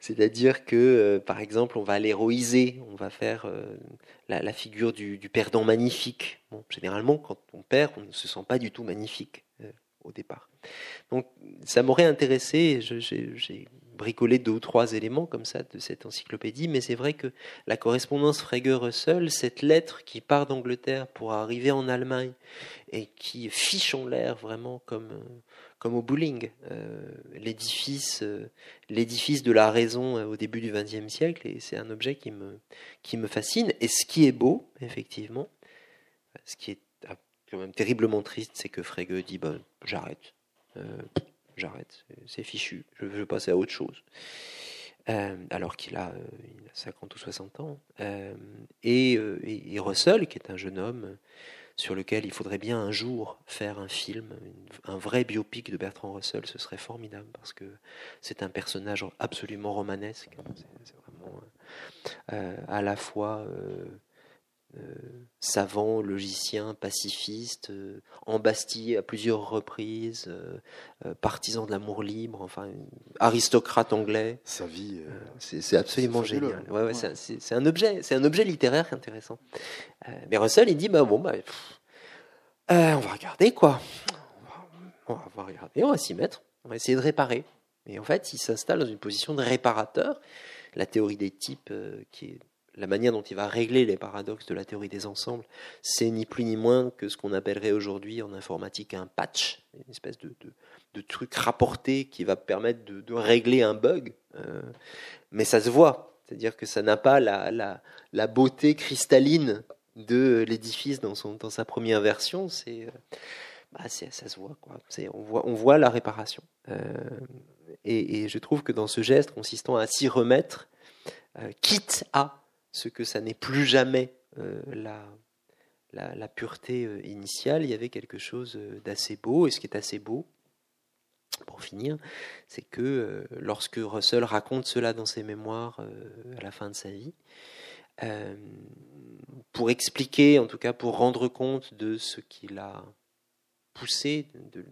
Speaker 3: C'est-à-dire que, euh, par exemple, on va l'héroïser, on va faire euh, la, figure du, perdant magnifique. Bon, généralement, quand on perd, on ne se sent pas du tout magnifique au départ. Donc, ça m'aurait intéressé. J'ai bricoler deux ou trois éléments comme ça de cette encyclopédie, mais c'est vrai que la correspondance Frege-Russell, cette lettre qui part d'Angleterre pour arriver en Allemagne et qui fiche en l'air vraiment comme, comme au bowling, euh, l'édifice, euh, l'édifice de la raison euh, au début du XXe siècle, et c'est un objet qui me, qui me fascine. Et ce qui est beau, effectivement, ce qui est ah, quand même terriblement triste, c'est que Frege dit bon, j'arrête j'arrête, c'est fichu, je veux passer à autre chose. Alors qu'il a, 50 euh, ou 60 ans. Euh, et, Russell, qui est un jeune homme sur lequel il faudrait bien un jour faire un film, un vrai biopic de Bertrand Russell, ce serait formidable parce que c'est un personnage absolument romanesque. C'est vraiment à la fois euh, savant, logicien, pacifiste, euh, embastillé à plusieurs reprises, euh, partisan de l'amour libre, enfin aristocrate anglais.
Speaker 2: Sa vie,
Speaker 3: c'est absolument génial. Ouais, ouais, C'est un objet, c'est un objet littéraire intéressant. mais Russell, il dit bah bon bah, on va regarder quoi, on va, on va regarder, on va s'y mettre, on va essayer de réparer. Et en fait, il s'installe dans une position de réparateur. La théorie des types, qui est la manière dont il va régler les paradoxes de la théorie des ensembles, c'est ni plus ni moins que ce qu'on appellerait aujourd'hui en informatique un patch, une espèce de, truc rapporté qui va permettre de, régler un bug. Euh, mais ça se voit, c'est-à-dire que ça n'a pas la, beauté cristalline de l'édifice dans, sa première version. C'est, euh, bah, ça se voit, quoi. on, voit, on voit la réparation. Euh, et, je trouve que dans ce geste consistant à s'y remettre, quitte à ce que ça n'est plus jamais euh, la, pureté euh, initiale, il y avait quelque chose euh, d'assez beau. Et ce qui est assez beau, pour finir, c'est que lorsque Russell raconte cela dans ses mémoires à la fin de sa vie, pour expliquer, en tout cas pour rendre compte de ce qu'il a poussé, de,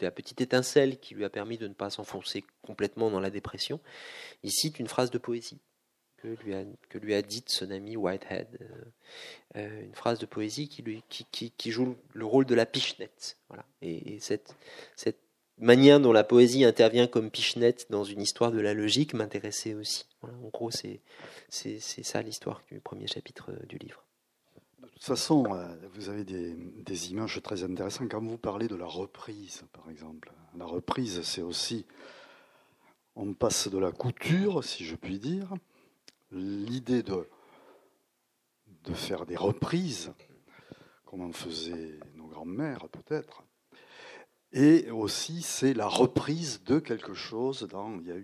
Speaker 3: la petite étincelle qui lui a permis de ne pas s'enfoncer complètement dans la dépression, il cite une phrase de poésie que lui a, que dite son ami Whitehead. Euh, euh, une phrase de poésie qui, joue le rôle de la pichenette. Et, cette, manière dont la poésie intervient comme pichenette dans une histoire de la logique m'intéressait aussi. En gros, c'est ça l'histoire du premier chapitre euh, du livre.
Speaker 2: De toute façon, vous avez des, des, images très intéressantes. Quand vous parlez de la reprise, par exemple, la reprise, c'est aussi, on passe de la couture, si je puis dire, l'idée de, de faire des reprises, comme en faisaient nos grands-mères peut-être, et aussi c'est la reprise de quelque chose. Dans, il y a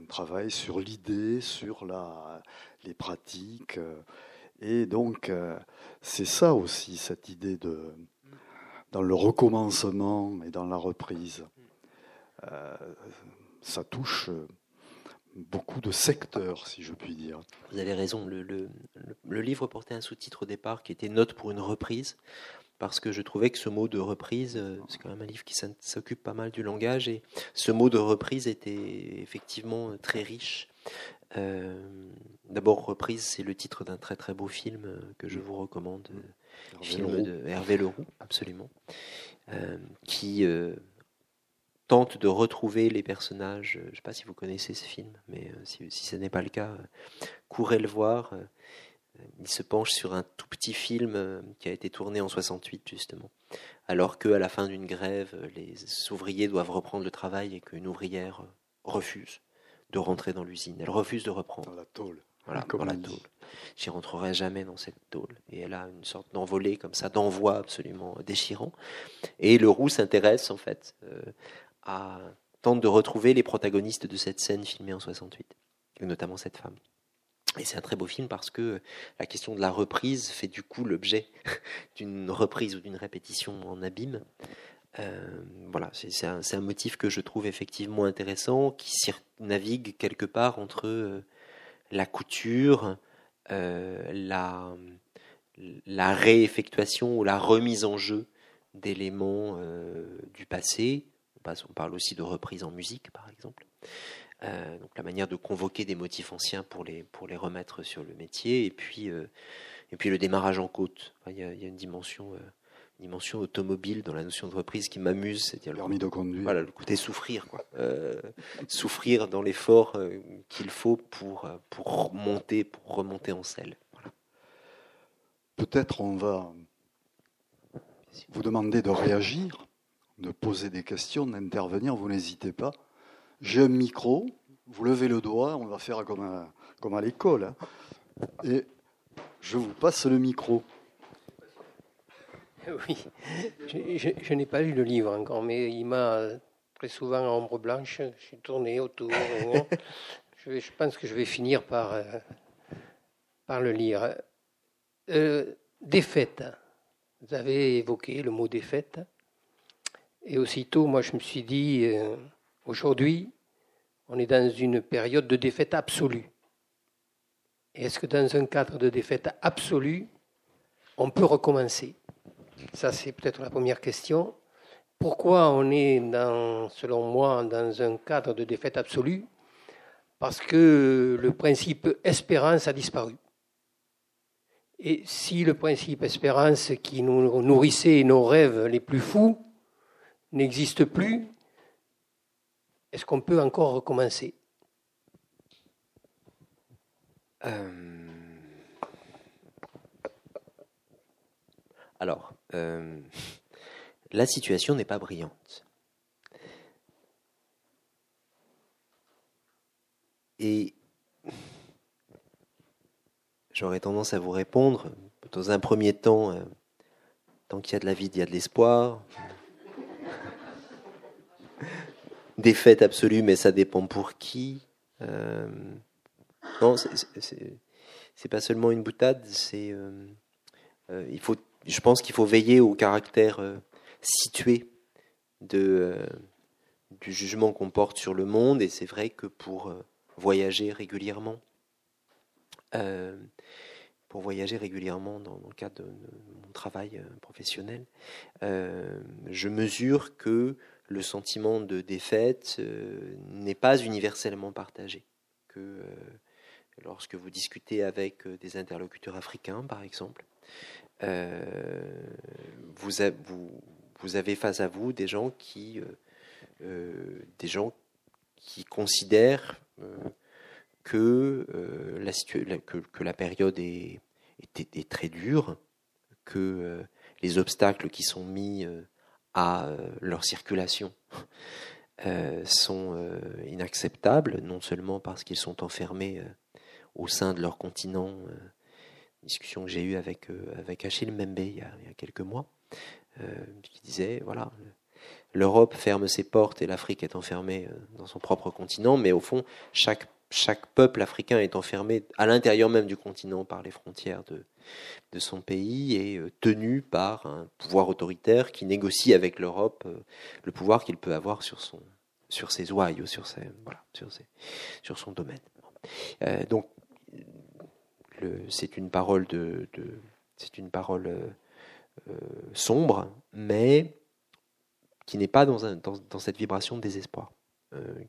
Speaker 2: un travail sur l'idée, sur la, les pratiques, et donc c'est ça aussi cette idée de dans le recommencement et dans la reprise. Euh, ça touche beaucoup de secteurs, si je puis dire.
Speaker 3: Vous avez raison. Le, le, livre portait un sous-titre au départ qui était Note pour une reprise, parce que je trouvais que ce mot de reprise, euh, c'est quand même un livre qui s'occupe pas mal du langage, et ce mot de reprise était effectivement très riche. Euh, d'abord, Reprise, c'est le titre d'un très très beau film euh, que je vous recommande, film de Hervé Leroux, absolument, qui tente de retrouver les personnages. Euh, je ne sais pas si vous connaissez ce film, mais euh, si, ce n'est pas le cas, euh, courez le voir. Il se penche sur un tout petit film qui a été tourné en 68 justement, alors qu'à la fin d'une grève, les ouvriers doivent reprendre le travail et qu'une ouvrière refuse de rentrer dans l'usine. Elle refuse de reprendre.
Speaker 2: Dans la tôle.
Speaker 3: Voilà, dans la tôle. J'y rentrerai jamais dans cette tôle. Et elle a une sorte d'envolée comme ça, d'envoi absolument déchirant. Et le roux s'intéresse en fait tente de retrouver les protagonistes de cette scène filmée en 68, et notamment cette femme. Et c'est un très beau film parce que la question de la reprise fait du coup l'objet d'une reprise ou d'une répétition en abîme. Euh, voilà, c'est un, motif que je trouve effectivement intéressant, qui navigue quelque part entre euh, la couture, euh, la réeffectuation ou la remise en jeu d'éléments du passé, on parle aussi de reprise en musique, par exemple. Euh, donc la manière de convoquer des motifs anciens pour les, pour les remettre sur le métier, et puis, euh, et puis le démarrage en côte. Il y, a, une dimension, euh, dimension automobile dans la notion de reprise qui m'amuse, c'est-à-dire
Speaker 2: le, de conduire.
Speaker 3: Voilà, le côté souffrir, quoi. souffrir dans l'effort qu'il faut pour, pour monter, pour remonter en selle.
Speaker 2: Peut-être on va vous demander de réagir, de poser des questions, d'intervenir, vous n'hésitez pas. J'ai un micro, vous levez le doigt, on va faire comme à, à l'école. Hein. Et je vous passe le micro.
Speaker 4: Oui, je, n'ai pas lu le livre encore, mais il m'a très souvent en ombre blanche, je suis tourné autour. je, pense que je vais finir par, euh, le lire. Euh, défaite. Vous avez évoqué le mot défaite. Et aussitôt, moi, je me suis dit, euh, aujourd'hui, on est dans une période de défaite absolue. est-ce que dans un cadre de défaite absolue, on peut recommencer? Ça, c'est peut-être la première question. Pourquoi on est, selon moi, dans un cadre de défaite absolue? Parce que le principe espérance a disparu. Et si le principe espérance qui nous nourrissait nos rêves les plus fous n'existe plus, est-ce qu'on peut encore recommencer?
Speaker 3: Euh, Alors, euh, la situation n'est pas brillante. Et j'aurais tendance à vous répondre, dans un premier temps, euh, tant qu'il y a de la vie, il y a de l'espoir. Défaite absolue, mais ça dépend pour qui. Euh, non, c'est pas seulement une boutade, c'est. Euh, il faut, je pense qu'il faut veiller au caractère situé de, du jugement qu'on porte sur le monde, et c'est vrai que pour voyager régulièrement, euh, pour voyager régulièrement dans, le cadre de, mon travail euh, professionnel, euh, je mesure que le sentiment de défaite n'est pas universellement partagé. Que lorsque vous discutez avec des interlocuteurs africains, par exemple, vous, avez face à vous des gens qui, considèrent que, euh, la, période est, très dure, que euh, les obstacles qui sont mis euh, à leur circulation sont inacceptables, non seulement parce qu'ils sont enfermés au sein de leur continent, discussion que j'ai eue avec, avec Achille Membe il y, a, il y a quelques mois, qui disait, voilà, l'Europe ferme ses portes et l'Afrique est enfermée dans son propre continent, mais au fond, chaque chaque peuple africain est enfermé à l'intérieur même du continent par les frontières de, de son pays et euh, tenu par un pouvoir autoritaire qui négocie avec l'Europe euh, le pouvoir qu'il peut avoir sur, son, sur ses ouailles ou sur, ses, voilà, sur, ses, sur son domaine. Euh, donc, c'est une parole, de, c'est une parole sombre, mais qui n'est pas dans, un, dans, dans cette vibration de désespoir.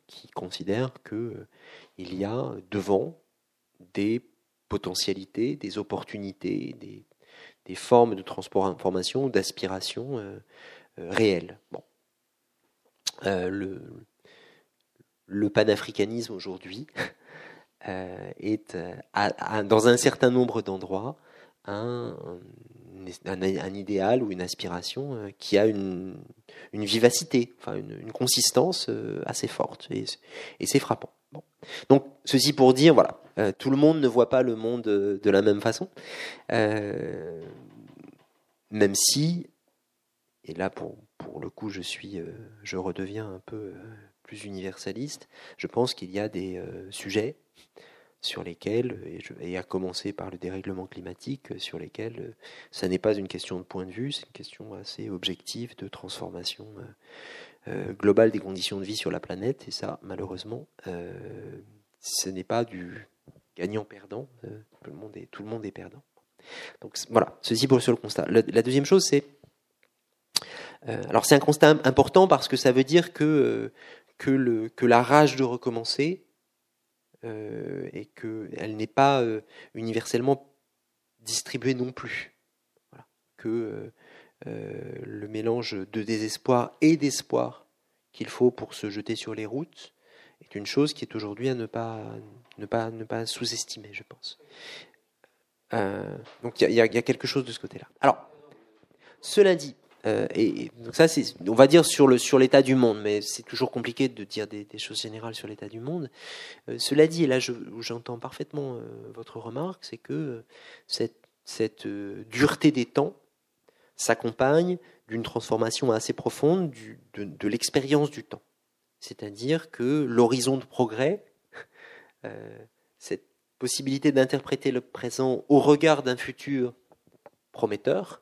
Speaker 3: Qui considère qu'il euh, y a devant des potentialités, des opportunités, des, des formes de transport d'information, d'aspiration euh, réelles. Bon. le, le panafricanisme aujourd'hui est dans un certain nombre d'endroits un, un, idéal ou une aspiration euh, qui a une, une vivacité, enfin une, consistance euh, assez forte, et, c'est frappant. Donc, ceci pour dire, voilà, euh, tout le monde ne voit pas le monde de la même façon, même si, et là pour, pour le coup je suis, je redeviens un peu plus universaliste, je pense qu'il y a des sujets sur lesquels, et, à commencer par le dérèglement climatique, sur lesquels euh, ça n'est pas une question de point de vue, c'est une question assez objective de transformation euh, euh, globale des conditions de vie sur la planète. Et ça, malheureusement, ce n'est pas du gagnant-perdant. tout, le monde est, tout le monde est perdant. Donc voilà, ceci pour sur le constat. La, deuxième chose, c'est alors c'est un constat important parce que ça veut dire que que, le, que la rage de recommencer euh, et qu'elle n'est pas euh, universellement distribuée non plus. Voilà. Que le mélange de désespoir et d'espoir qu'il faut pour se jeter sur les routes est une chose qui est aujourd'hui à ne pas, ne pas, ne pas sous-estimer, je pense. donc il y, a quelque chose de ce côté-là. Alors, cela dit, euh, et, donc ça, c'est, on va dire sur le sur l'état du monde, mais c'est toujours compliqué de dire des, choses générales sur l'état du monde. Euh, cela dit, et là, je, j'entends parfaitement euh, votre remarque, c'est que cette, cette dureté des temps s'accompagne d'une transformation assez profonde de, l'expérience du temps. C'est-à-dire que l'horizon de progrès, cette possibilité d'interpréter le présent au regard d'un futur prometteur,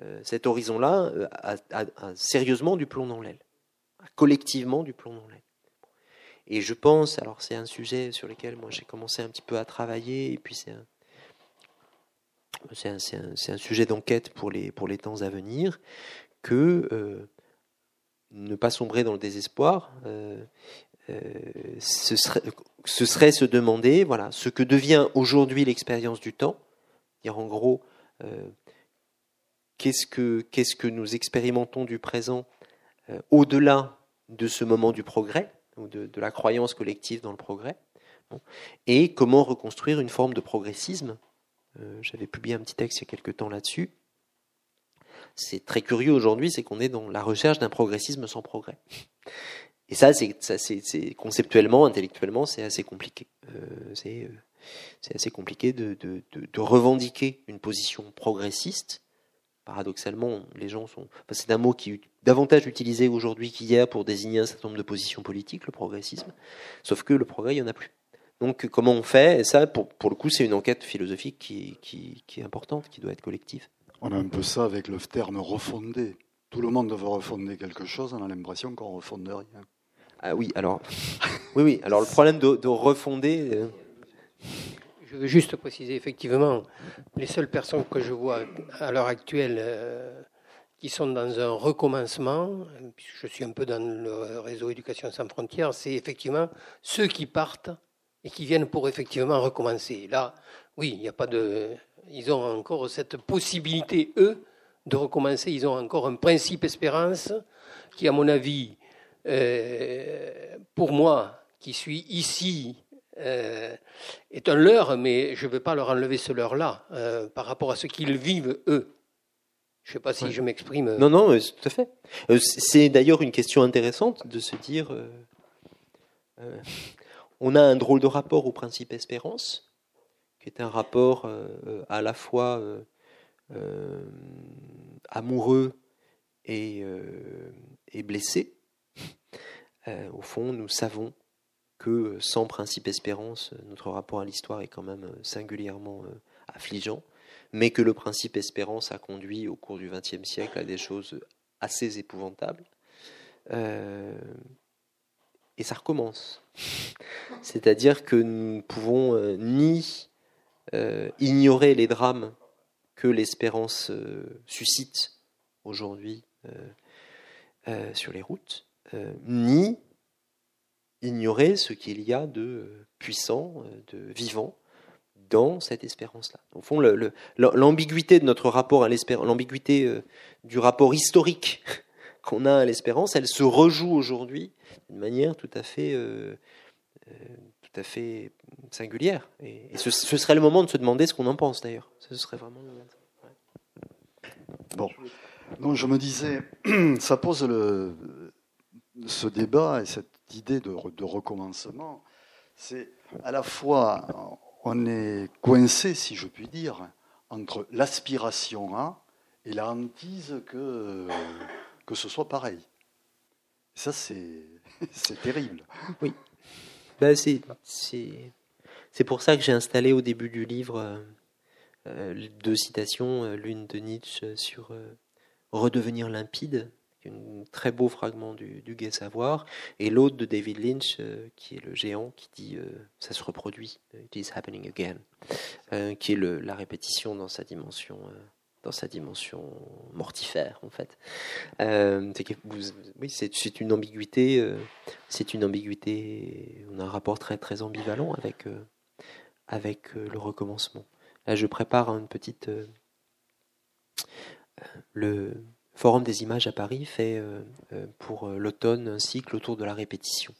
Speaker 3: euh, cet horizon-là euh, a, sérieusement du plomb dans l'aile, collectivement du plomb dans l'aile. Et je pense, alors c'est un sujet sur lequel moi j'ai commencé un petit peu à travailler, et puis c'est un, c'est un, sujet d'enquête pour les, temps à venir, que euh, ne pas sombrer dans le désespoir, ce, serait, ce serait se demander voilà, ce que devient aujourd'hui l'expérience du temps, dire en gros, qu'est-ce que, nous expérimentons du présent euh, au-delà de ce moment du progrès, ou de, la croyance collective dans le progrès, et comment reconstruire une forme de progressisme. Euh, j'avais publié un petit texte il y a quelque temps là-dessus. C'est très curieux aujourd'hui, c'est qu'on est dans la recherche d'un progressisme sans progrès. Et ça, c'est, conceptuellement, intellectuellement, c'est assez compliqué. Euh, c'est, c'est assez compliqué de, revendiquer une position progressiste paradoxalement, les gens sont. c'est un mot qui est davantage utilisé aujourd'hui qu'hier pour désigner un certain nombre de positions politiques, le progressisme. Sauf que le progrès, il n'y en a plus. Donc, comment on fait? Et ça, pour, pour le coup, c'est une enquête philosophique qui, qui, qui, est importante, qui doit être collective.
Speaker 2: On a un peu ça avec le terme refonder. Tout le monde veut refonder quelque chose, on a l'impression qu'on ne refonde rien.
Speaker 3: Ah oui, alors. oui, oui. Alors, le problème de, de refonder. Euh,
Speaker 4: je veux juste préciser, effectivement, les seules personnes que je vois à l'heure actuelle euh, qui sont dans un recommencement, puisque je suis un peu dans le réseau Éducation sans frontières, c'est effectivement ceux qui partent et qui viennent pour effectivement recommencer. Là, oui, il n'y a pas de. Ils ont encore cette possibilité, eux, de recommencer. Ils ont encore un principe espérance qui, à mon avis, euh, pour moi, qui suis ici euh, est un leurre, mais je ne veux pas leur enlever ce leurre-là euh, par rapport à ce qu'ils vivent eux. Je ne sais pas si je m'exprime.
Speaker 3: Non, non, tout à fait. C'est d'ailleurs une question intéressante de se dire on a un drôle de rapport au principe espérance, qui est un rapport à la fois amoureux et, blessé. au fond, nous savons que sans principe espérance, notre rapport à l'histoire est quand même euh, singulièrement euh, affligeant, mais que le principe espérance a conduit au cours du XXe siècle à des choses assez épouvantables. Euh, et ça recommence. C'est-à-dire que nous ne pouvons ni ignorer les drames que l'espérance suscite aujourd'hui sur les routes, ni ignorer ce qu'il y a de euh, puissant, euh, de vivant dans cette espérance-là. Au fond, l'ambiguïté de notre rapport à l'espérance, l'ambiguïté euh, du rapport historique qu'on a à l'espérance, elle se rejoue aujourd'hui d'une manière tout à fait, tout à fait singulière. Et, ce, serait le moment de se demander ce qu'on en pense d'ailleurs. Ce serait vraiment.
Speaker 2: Bon, donc je me disais, ça pose le, ce débat et cette idée de, recommencement, c'est à la fois, on est coincé, si je puis dire, entre l'aspiration à et la hantise que, que ce soit pareil. Ça, c'est, terrible.
Speaker 3: Oui. Ben, c'est, pour ça que j'ai installé au début du livre euh, deux citations, euh, l'une de Nietzsche sur euh, redevenir limpide, un très beau fragment du, du Gai Savoir, et l'autre de David Lynch, euh, qui est le géant, qui dit euh, ça se reproduit, it is happening again, euh, qui est le, la répétition dans sa dimension, dans sa dimension mortifère en fait. oui, c'est une ambiguïté, c'est une ambiguïté. On a un rapport très très ambivalent avec avec le recommencement. Là, je prépare une petite le Forum des images à Paris fait pour l'automne un cycle autour de la répétition.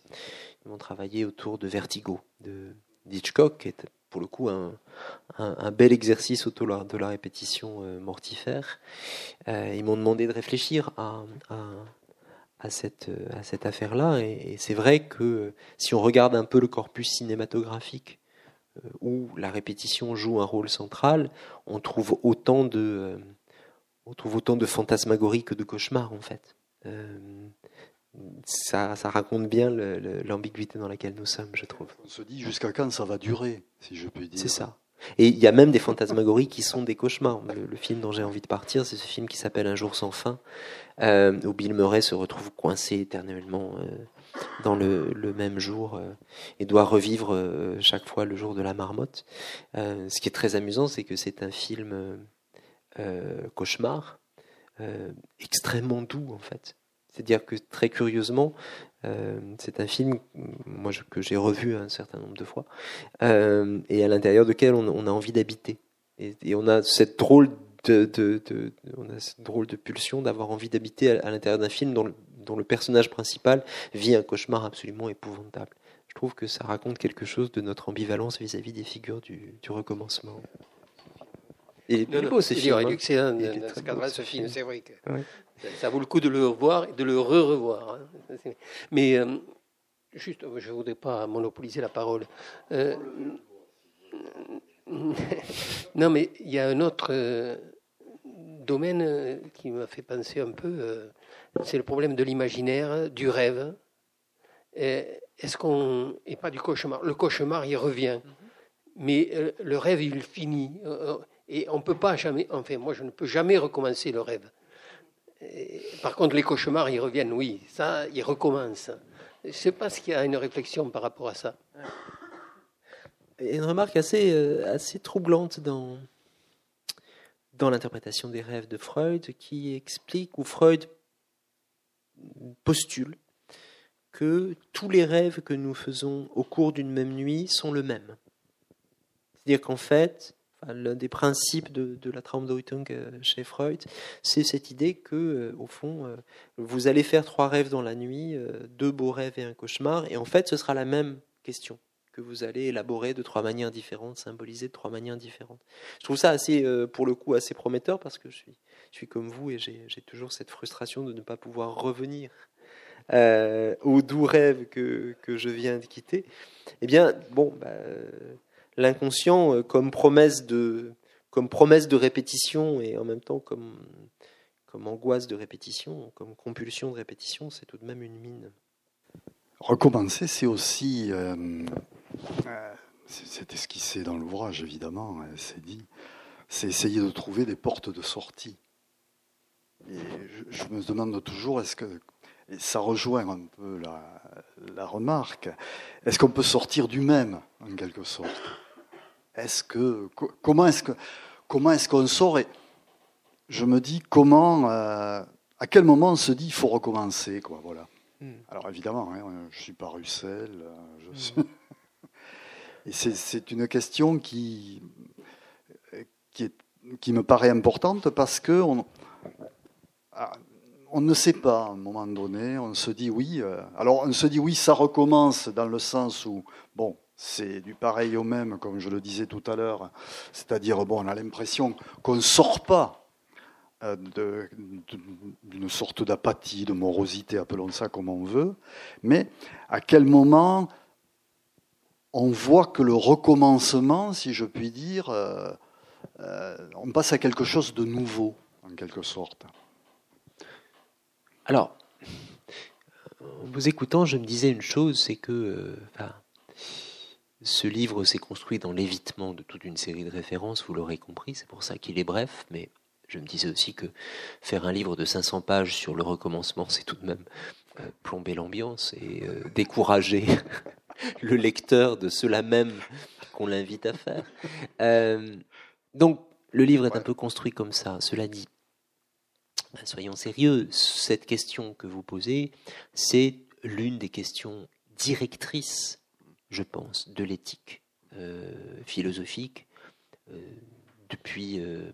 Speaker 3: Ils vont travailler autour de Vertigo de Hitchcock, qui est pour le coup un, bel exercice autour de la répétition mortifère. ils m'ont demandé de réfléchir à, à cette, affaire-là. Et, c'est vrai que si on regarde un peu le corpus cinématographique euh, où la répétition joue un rôle central, on trouve autant de, euh, on trouve autant de que de cauchemars en fait. Ça, ça, raconte bien l'ambiguïté dans laquelle nous sommes, je trouve.
Speaker 2: On se dit jusqu'à quand ça va durer, si je puis dire.
Speaker 3: C'est ça. Et il y a même des fantasmagories qui sont des cauchemars. Le, film dont j'ai envie de partir, c'est ce film qui s'appelle Un jour sans fin, euh, où Bill Murray se retrouve coincé éternellement euh, dans le, même jour euh, et doit revivre chaque fois le jour de la marmotte. ce qui est très amusant, c'est que c'est un film cauchemar, extrêmement doux en fait. C'est-à-dire que très curieusement, euh, c'est un film que j'ai revu un certain nombre de fois, euh, et à l'intérieur duquel on, on a envie d'habiter. Et, on a cette drôle de, on a cette drôle de pulsion d'avoir envie d'habiter à, l'intérieur d'un film dont le, dont le, personnage principal vit un cauchemar absolument épouvantable. Je trouve que ça raconte quelque chose de notre ambivalence vis-à-vis des figures du recommencement.
Speaker 4: Il est beau ce film. Il est excellent dans ce film, c'est vrai que. Ça vaut le coup de le revoir et de le re-revoir. Hein. Mais euh, juste, je ne voudrais pas monopoliser la parole. Euh, non, mais il y a un autre euh, domaine qui m'a fait penser un peu, c'est le problème de l'imaginaire, du rêve. Est-ce qu'on. Et pas du cauchemar. Le cauchemar, il revient. Mais le rêve, il finit. Et on ne peut pas jamais. Enfin, moi, je ne peux jamais recommencer le rêve. Par contre, les cauchemars, ils reviennent, oui, ça, ils recommencent. Je ne sais pas s'il y a une réflexion par rapport à ça.
Speaker 3: A une remarque assez, euh, assez troublante dans, dans l'interprétation des rêves de Freud qui explique, ou Freud postule, que tous les rêves que nous faisons au cours d'une même nuit sont le même. C'est-à-dire qu'en fait, L'un des principes de, la Traumdeutung euh, chez Freud, c'est cette idée que, euh, au fond, euh, vous allez faire trois rêves dans la nuit, deux beaux rêves et un cauchemar, et en fait, ce sera la même question que vous allez élaborer de trois manières différentes, symboliser de trois manières différentes. Je trouve ça assez, pour le coup, assez prometteur parce que je suis, je suis comme vous et j'ai toujours cette frustration de ne pas pouvoir revenir au doux rêve que, que, je viens de quitter. Eh bien, bon, bah, l'inconscient euh, comme promesse de comme promesse de répétition et en même temps comme comme angoisse de répétition, comme compulsion de répétition, c'est tout de même une mine.
Speaker 2: Recommencer, c'est aussi, euh, euh, c'est esquissé dans l'ouvrage évidemment, hein, c'est dit, c'est essayer de trouver des portes de sortie. Et je, me demande toujours, est-ce que ça rejoint un peu la remarque, est-ce qu'on peut sortir du même en quelque sorte? Est-ce que comment est-ce que comment est-ce qu'on sort je me dis comment euh, à quel moment on se dit il faut recommencer quoi voilà. Hmm. Alors évidemment, hein, je suis pas Russell, euh, hmm. et c'est une question qui qui, qui me paraît importante parce que on, ah, on ne sait pas à un moment donné, on se dit oui. Euh, alors on se dit oui, ça recommence dans le sens où bon, c'est du pareil au même, comme je le disais tout à l'heure. C'est-à-dire, bon, on a l'impression qu'on ne sort pas euh, d'une sorte d'apathie, de morosité, appelons ça comme on veut, mais à quel moment on voit que le recommencement, si je puis dire, euh, euh, on passe à quelque chose de nouveau, en quelque sorte?
Speaker 3: Alors, en vous écoutant, je me disais une chose, c'est que, ce livre s'est construit dans l'évitement de toute une série de références, vous l'aurez compris, c'est pour ça qu'il est bref, mais je me disais aussi que faire un livre de 500 pages sur le recommencement, c'est tout de même euh, plomber l'ambiance et euh, décourager le lecteur de cela même qu'on l'invite à faire. Euh, donc, le livre est un peu construit comme ça. Cela dit, soyons sérieux, cette question que vous posez, c'est l'une des questions directrices je pense, de l'éthique euh, philosophique euh, depuis, euh,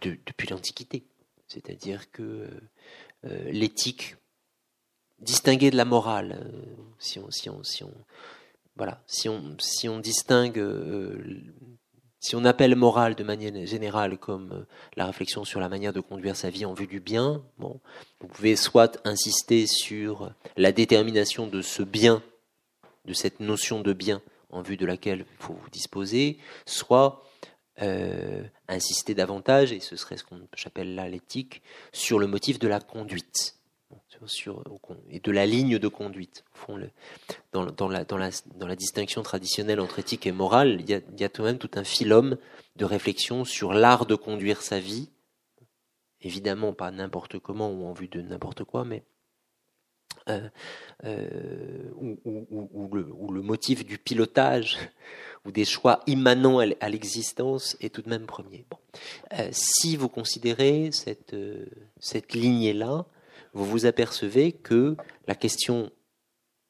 Speaker 3: depuis l'Antiquité. C'est-à-dire que l'éthique distinguée de la morale, si on, si on, si on, voilà, si on, si on distingue si on appelle morale de manière générale comme la réflexion sur la manière de conduire sa vie en vue du bien, bon, vous pouvez soit insister sur la détermination de ce bien, de cette notion de bien en vue de laquelle il faut vous disposer, soit euh, insister davantage, et ce serait ce qu'on j'appelle là l'éthique, sur le motif de la conduite et de la ligne de conduite. Dans, la, distinction traditionnelle entre éthique et morale, il y, a, il tout de même tout un philum de réflexion sur l'art de conduire sa vie. Évidemment, pas n'importe comment ou en vue de n'importe quoi, mais euh, euh, où, le, motif du pilotage ou des choix immanents à l'existence est tout de même premier. Euh, si vous considérez cette, euh, cette lignée-là, vous vous apercevez que la question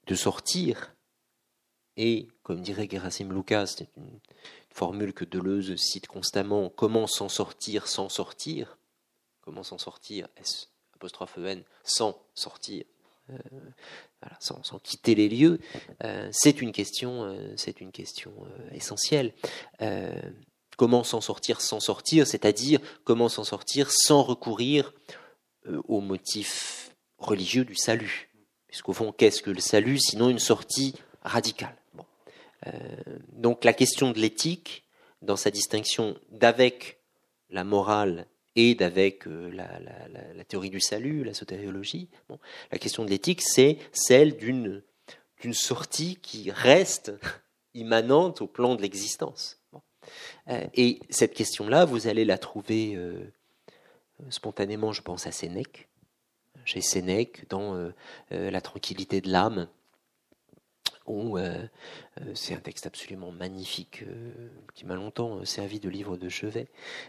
Speaker 3: de sortir et, comme dirait Gerasim Lucas, c'est une formule que Deleuze cite constamment, comment s'en sortir sans sortir Comment s'en sortir apostrophe E sans sortir sans, quitter les lieux, euh, c'est une question, euh, c'est une question euh, essentielle. Comment s'en sortir sans sortir, c'est-à-dire comment s'en sortir sans recourir au motif religieux du salut. Puisqu'au fond, qu'est-ce que le salut sinon une sortie radicale? Donc la question de l'éthique, dans sa distinction d'avec la morale et d'avec euh, la, théorie du salut, la sotériologie, la question de l'éthique, c'est celle d'une sortie qui reste immanente au plan de l'existence. Euh, et cette question-là, vous allez la trouver euh, spontanément, je pense à Sénèque, chez Sénèque, dans La tranquillité de l'âme, où euh, c'est un texte absolument magnifique qui m'a longtemps servi de livre de chevet.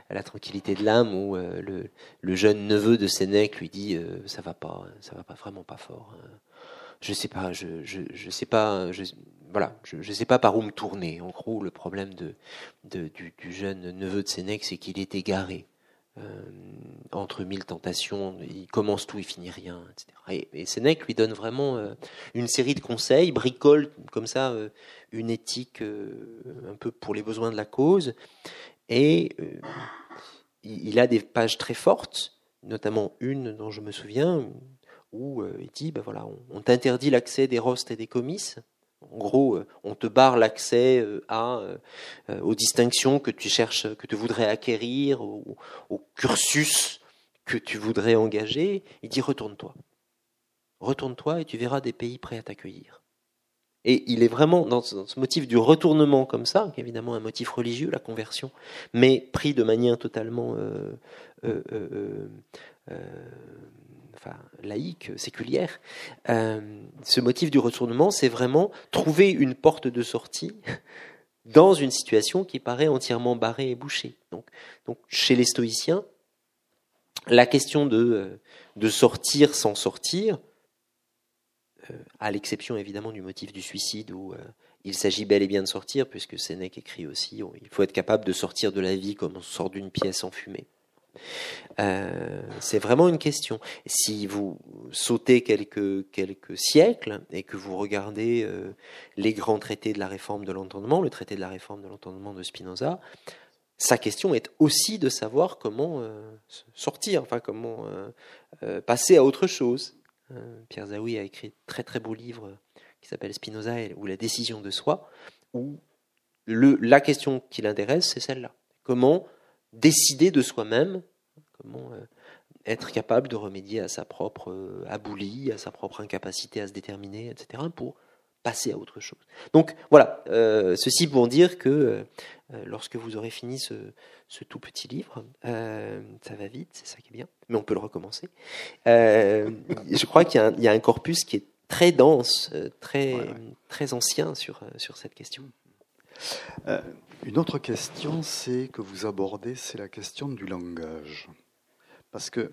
Speaker 3: La tranquillité de l'âme, où le, le, jeune neveu de Sénèque lui dit ça va pas, ça va pas vraiment pas fort. Je sais pas, je, je, sais pas, voilà, je ne sais pas par où me tourner. En gros, le problème du, du, jeune neveu de Sénèque, c'est qu'il est égaré. Euh, entre mille tentations, il commence tout, il finit rien, etc. Et, et Sénèque lui donne vraiment euh, une série de conseils, bricole comme ça euh, une éthique un peu pour les besoins de la cause, et il, a des pages très fortes, notamment une dont je me souviens, où il dit, ben voilà, on, on t'interdit l'accès des rostes et des comices, en gros, euh, on te barre l'accès euh, euh, aux distinctions que tu cherches, que tu voudrais acquérir, au, cursus que tu voudrais engager. Il dit retourne-toi. Retourne-toi et tu verras des pays prêts à t'accueillir. Et il est vraiment dans ce, motif du retournement comme ça, qui est évidemment un motif religieux, la conversion, mais pris de manière totalement laïque, séculière, euh, ce motif du retournement, c'est vraiment trouver une porte de sortie dans une situation qui paraît entièrement barrée et bouchée. Donc, chez les stoïciens, la question de, de sortir sans sortir, euh, à l'exception évidemment du motif du suicide où euh, il s'agit bel et bien de sortir, puisque Sénèque écrit aussi, il faut être capable de sortir de la vie comme on sort d'une pièce enfumée. Euh, c'est vraiment une question. Si vous sautez quelques, quelques siècles et que vous regardez euh, les grands traités de la réforme de l'entendement, le traité de la réforme de l'entendement de Spinoza, sa question est aussi de savoir comment euh, sortir, enfin comment passer à autre chose. Pierre Zawi a écrit un très très beau livre qui s'appelle Spinoza ou la décision de soi, où la question qui l'intéresse, c'est celle-là. Comment décider de soi-même, comment euh, être capable de remédier à sa propre euh, aboulie, à sa propre incapacité à se déterminer, etc., pour passer à autre chose. Donc voilà, euh, ceci pour dire que euh, lorsque vous aurez fini ce, ce tout petit livre, euh, ça va vite, c'est ça qui est bien, mais on peut le recommencer. je crois qu'il y, y, a un corpus qui est très dense, très, ouais, ouais. très ancien sur, sur cette question.
Speaker 2: Euh, une autre question, c'est que vous abordez, c'est la question du langage. Parce que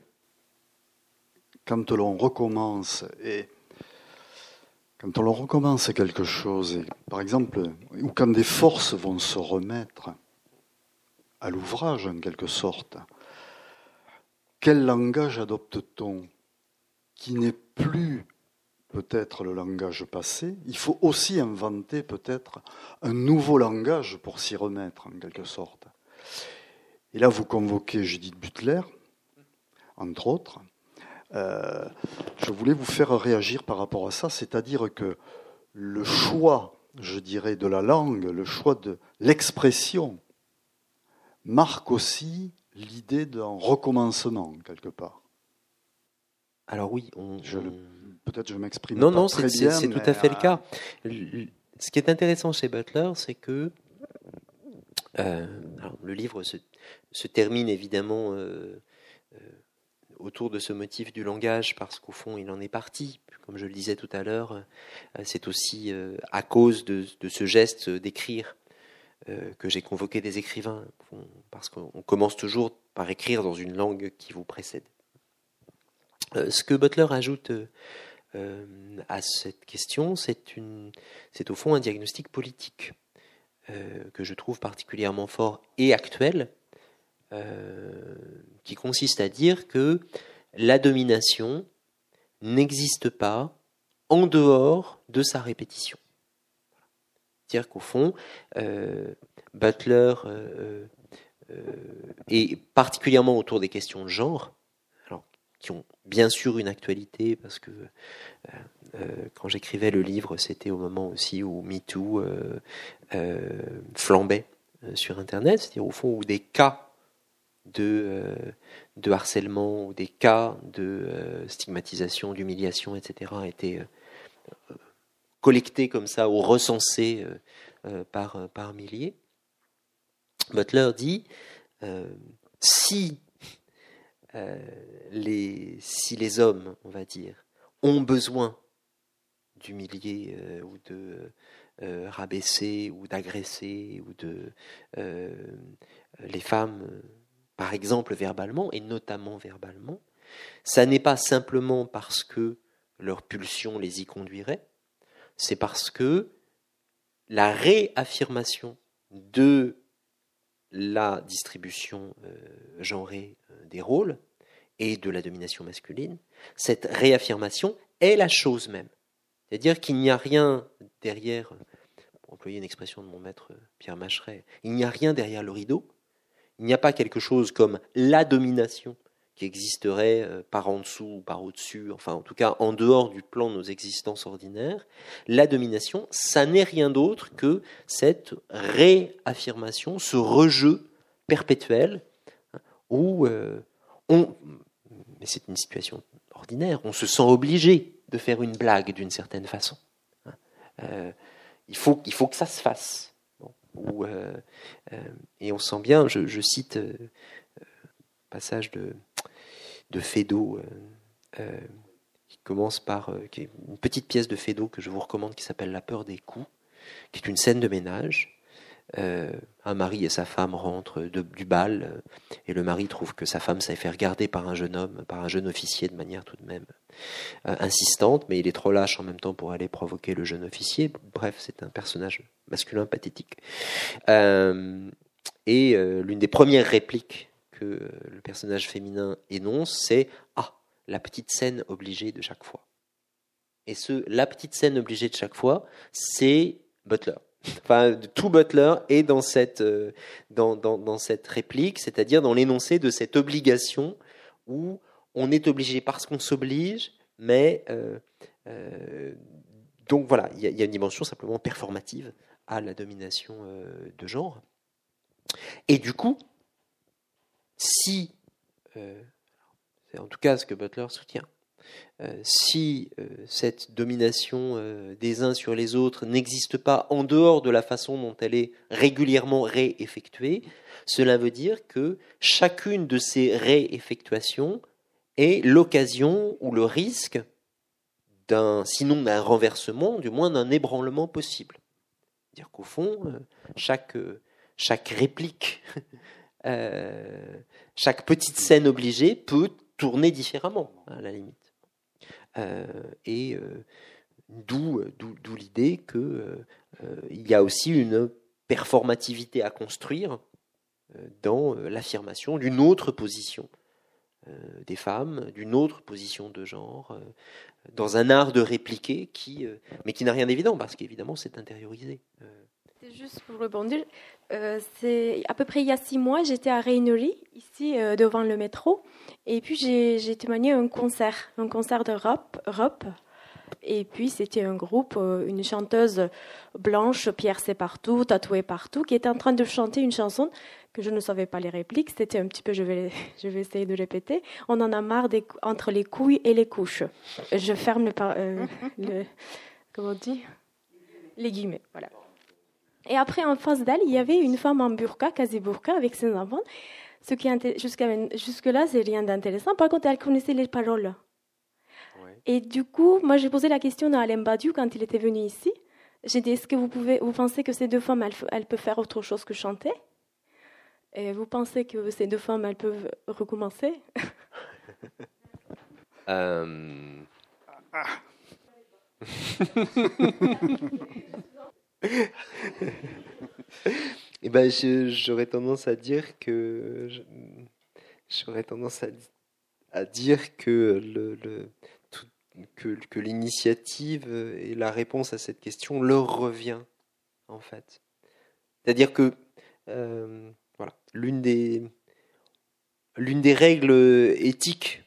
Speaker 2: quand l'on recommence et quand on recommence quelque chose, par exemple, ou quand des forces vont se remettre à l'ouvrage en quelque sorte, quel langage adopte-t-on qui n'est plus peut-être le langage passé? Il faut aussi inventer peut-être un nouveau langage pour s'y remettre, en quelque sorte. Et là, vous convoquez Judith Butler, entre autres. Euh, je voulais vous faire réagir par rapport à ça, c'est-à-dire que le choix, je dirais, de la langue, le choix de l'expression, marque aussi l'idée d'un recommencement, quelque part.
Speaker 3: Alors oui, on,
Speaker 2: peut-être je m'exprime
Speaker 3: non,
Speaker 2: pas
Speaker 3: non, c'est,
Speaker 2: bien.
Speaker 3: c'est tout à fait le cas. Ce qui est intéressant chez Butler, c'est que euh, le livre se, se, termine évidemment euh, euh, autour de ce motif du langage parce qu'au fond, il en est parti. Comme je le disais tout à l'heure, euh, c'est aussi euh, à cause de, ce geste d'écrire euh, que j'ai convoqué des écrivains, parce qu'on commence toujours par écrire dans une langue qui vous précède. Ce que Butler ajoute à cette question, c'est au fond un diagnostic politique que je trouve particulièrement fort et actuel, qui consiste à dire que la domination n'existe pas en dehors de sa répétition. C'est-à-dire qu'au fond, euh, Butler, euh, euh, et particulièrement autour des questions de genre, alors, qui ont bien sûr une actualité, parce que quand j'écrivais le livre, c'était au moment aussi où MeToo flambait sur Internet, c'est-à-dire au fond où des cas de, de harcèlement ou des cas de stigmatisation, d'humiliation, etc., étaient collectés comme ça ou recensés euh, euh, par, euh, milliers. Butler dit si, les, si les hommes, on va dire, ont besoin d'humilier ou de rabaisser ou d'agresser ou de les femmes, par exemple verbalement et notamment verbalement, ça n'est pas simplement parce que leur pulsion les y conduirait, c'est parce que la réaffirmation de la distribution euh, genrée euh, des rôles et de la domination masculine, cette réaffirmation est la chose même. C'est-à-dire qu'il n'y a rien derrière, pour employer une expression de mon maître Pierre Macheret, il n'y a rien derrière le rideau, il n'y a pas quelque chose comme la domination qui existerait euh, par en dessous ou par au-dessus, enfin en tout cas en dehors du plan de nos existences ordinaires, la domination, ça n'est rien d'autre que cette réaffirmation, ce rejeu perpétuel hein, où euh, on, mais c'est une situation ordinaire, on se sent obligé de faire une blague d'une certaine façon. Hein. Euh, il, faut, il faut que ça se fasse. Ou, et on sent bien, je, je cite passage de de euh, euh, qui commence par euh, une petite pièce de Fédo que je vous recommande qui s'appelle La peur des coups, qui est une scène de ménage. Un mari et sa femme rentrent du bal et le mari trouve que sa femme s'est fait regarder par un jeune homme, par un jeune officier de manière tout de même insistante, mais il est trop lâche en même temps pour aller provoquer le jeune officier. Bref, c'est un personnage masculin pathétique. et l'une des premières répliques que le personnage féminin énonce, c'est Ah, la petite scène obligée de chaque fois. Et ce, la petite scène obligée de chaque fois, c'est Butler. Enfin, tout Butler est dans cette, euh, dans, cette réplique, c'est-à-dire dans l'énoncé de cette obligation où on est obligé parce qu'on s'oblige, mais euh, euh, donc voilà, il y, a une dimension simplement performative à la domination de genre. Et du coup, si, c'est en tout cas ce que Butler soutient, si euh, cette domination des uns sur les autres n'existe pas en dehors de la façon dont elle est régulièrement réeffectuée, cela veut dire que chacune de ces réeffectuations est l'occasion ou le risque d'un, sinon d'un renversement, du moins d'un ébranlement possible. C'est-à-dire qu'au fond, chaque, chaque réplique euh, chaque petite scène obligée peut tourner différemment, à la limite. Euh, et euh, d'où l'idée qu'il il y a aussi une performativité à construire dans l'affirmation d'une autre position des femmes, d'une autre position de genre, dans un art de répliquer, qui, mais qui n'a rien d'évident, parce qu'évidemment c'est intériorisé.
Speaker 5: C'est juste pour rebondir, c'est à peu près il y a six mois, j'étais à Rainerie, ici devant le métro, et puis j'ai témoigné un concert, un concert de rap, rap et puis c'était un groupe, euh, une chanteuse blanche, piercée partout, tatouée partout, qui était en train de chanter une chanson que je ne savais pas les répliques. C'était un petit peu, je vais, je vais essayer de répéter. On en a marre des, entre les couilles et les couches. Je ferme le, euh, le comment on dit? Les guillemets, voilà. Et après, en face d'elle, il y avait une femme en burqa, quasi burqa, avec ses enfants. Ce qui jusque-là, c'est rien d'intéressant. Par contre, elle connaissait les paroles. Et du coup, moi, j'ai posé la question à Alain Badiou quand il était venu ici. J'ai dit, est-ce que vous, pouvez, vous pensez que ces deux femmes, elles, peuvent faire autre chose que chanter? Et vous pensez que ces deux femmes, elles peuvent recommencer? Euh...
Speaker 3: Eh ben, j'aurais tendance à dire que j'aurais tendance à, dire que le que, l'initiative et la réponse à cette question leur revient, en fait. C'est-à-dire que euh, voilà, l'une des, l'une des règles éthiques,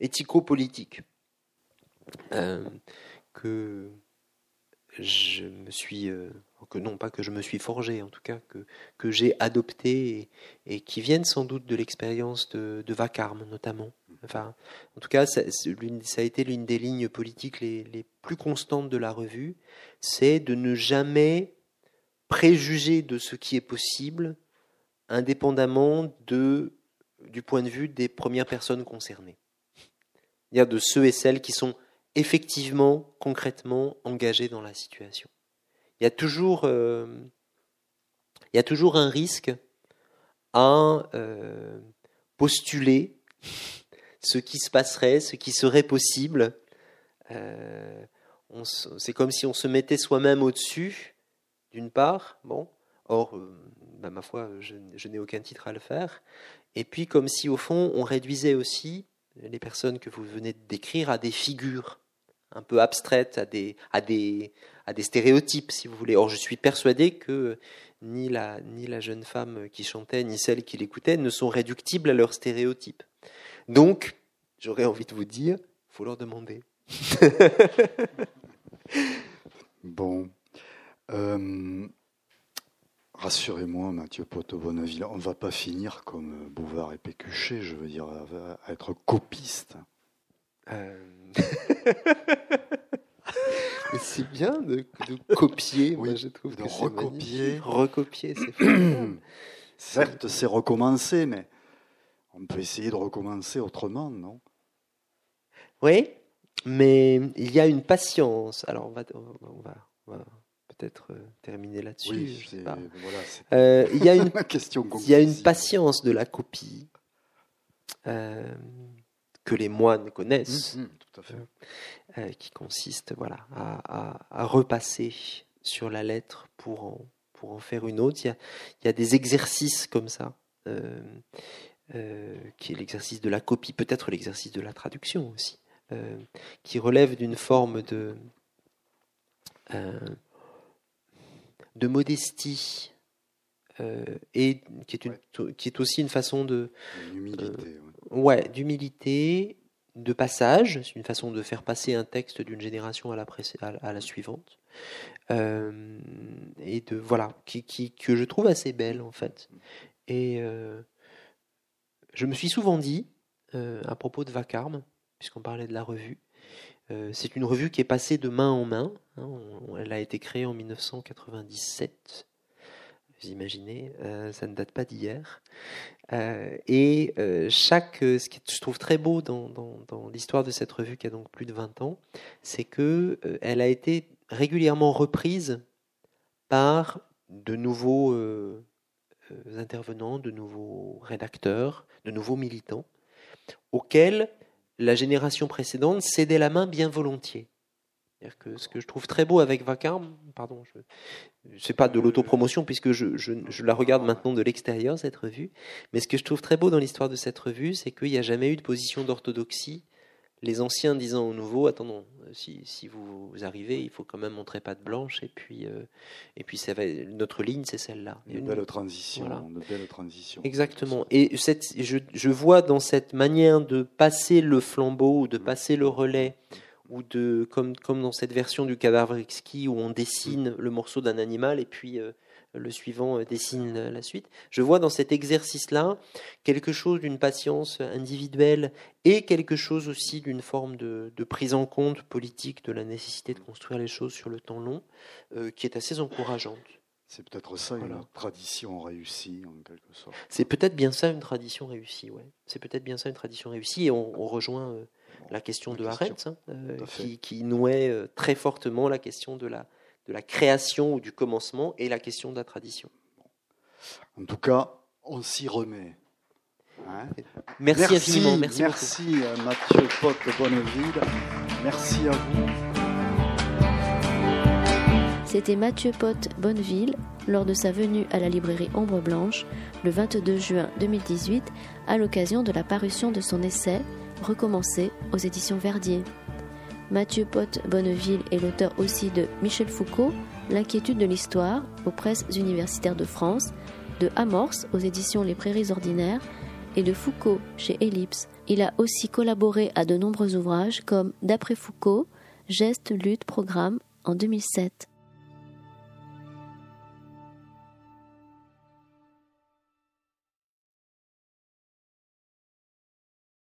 Speaker 3: éthico-politiques, euh, que je me suis, euh, que non pas que je me suis forgé, en tout cas que, que j'ai adopté et, qui viennent sans doute de l'expérience de, de Vacarme notamment, Enfin, en tout cas, ça, ça a été l'une des lignes politiques les, les, plus constantes de la revue, c'est de ne jamais préjuger de ce qui est possible, indépendamment de, du point de vue des premières personnes concernées. C'est-à-dire de ceux et celles qui sont effectivement, concrètement engagés dans la situation. Il y a toujours, euh, y a toujours un risque à euh, postuler ce qui se passerait, ce qui serait possible. Euh, c'est comme si on se mettait soi-même au-dessus, d'une part, bon, or, bah, ma foi, je, n'ai aucun titre à le faire, et puis comme si au fond on réduisait aussi les personnes que vous venez de décrire à des figures un peu abstraites, à des, à des, à des stéréotypes, si vous voulez. Or, je suis persuadé que ni la, ni la jeune femme qui chantait, ni celle qui l'écoutait ne sont réductibles à leurs stéréotypes. Donc, j'aurais envie de vous dire, faut leur demander.
Speaker 2: bon. Euh, rassurez-moi, Mathieu Poteau-Bonneville, on ne va pas finir comme Bouvard et Pécuchet, je veux dire, à être copiste. Euh...
Speaker 3: c'est bien de, copier,
Speaker 2: oui,
Speaker 3: je trouve
Speaker 2: de recopier.
Speaker 3: Recopier, c'est
Speaker 2: Certes, c'est recommencer, mais on peut essayer de recommencer autrement, non?
Speaker 3: Oui, mais il y a une patience. Alors, on va, on va, peut-être euh, terminer là-dessus. Oui, euh, il y a une,
Speaker 2: question
Speaker 3: il y a une patience de la copie euh, que les moines connaissent,
Speaker 2: mmh, mmh, tout à
Speaker 3: fait. qui consiste voilà, à, repasser sur la lettre pour en, pour en faire une autre. Il y a, il y a des exercices comme ça. Euh, qui est l'exercice de la copie, peut-être l'exercice de la traduction aussi, euh, qui relève d'une forme de, euh, de modestie et qui est, une, qui est aussi une façon de ouais, d'humilité, de passage, c'est une façon de faire passer un texte d'une génération à la, suivante, et de voilà, que je trouve assez belle en fait. Et je me suis souvent dit, euh, à propos de Vacarme, puisqu'on parlait de la revue, euh, c'est une revue qui est passée de main en main. Hein, elle a été créée en 1997. Vous imaginez, euh, ça ne date pas d'hier. et chaque, ce que je trouve très beau dans, dans l'histoire de cette revue qui a donc plus de 20 ans, c'est que elle a été régulièrement reprise par de nouveaux euh, intervenants, de nouveaux rédacteurs, de nouveaux militants, auxquels la génération précédente cédait la main bien volontiers. Que ce que je trouve très beau avec Vacarme, pardon, je c'est pas de l'autopromotion puisque je, je, je, la regarde maintenant de l'extérieur cette revue, mais ce que je trouve très beau dans l'histoire de cette revue, c'est qu'il n'y a jamais eu de position d'orthodoxie. Les anciens disant aux nouveaux, attendons, si, si vous arrivez, il faut quand même montrer pas de blanche et puis euh, et puis ça va, notre ligne c'est celle-là.
Speaker 2: Une, belle transition, une belle transition.
Speaker 3: Exactement. Et cette, je, je vois dans cette manière de passer le flambeau de passer le relais ou de comme comme dans cette version du cadavre exquis où on dessine le morceau d'un animal et puis euh, le suivant euh, dessine la suite. Je vois dans cet exercice-là quelque chose d'une patience individuelle et quelque chose aussi d'une forme de, prise en compte politique de la nécessité de construire les choses sur le temps long, euh, qui est assez encourageante.
Speaker 2: C'est peut-être ça une tradition réussie en quelque sorte.
Speaker 3: C'est peut-être bien ça une tradition réussie, ouais. C'est peut-être bien ça une tradition réussie et on, rejoint la question de Arendt, hein, euh, qui, nouait euh, très fortement la question de la, de la création ou du commencement et la question de la tradition.
Speaker 2: En tout cas, on s'y remet.
Speaker 3: Hein. merci, infiniment. Merci,
Speaker 2: merci euh, Mathieu Potte Bonneville. Merci à vous.
Speaker 1: C'était Mathieu Potte Bonneville lors de sa venue à la librairie Ombre Blanche le 22 juin 2018 à l'occasion de la parution de son essai recommencer aux éditions Verdier. Mathieu Potte Bonneville est l'auteur aussi de Michel Foucault, L'inquiétude de l'histoire aux presses universitaires de France, de Amorce aux éditions Les Prairies Ordinaires et de Foucault chez Ellipse. Il a aussi collaboré à de nombreux ouvrages comme D'après Foucault, Geste, lutte, programme en 2007.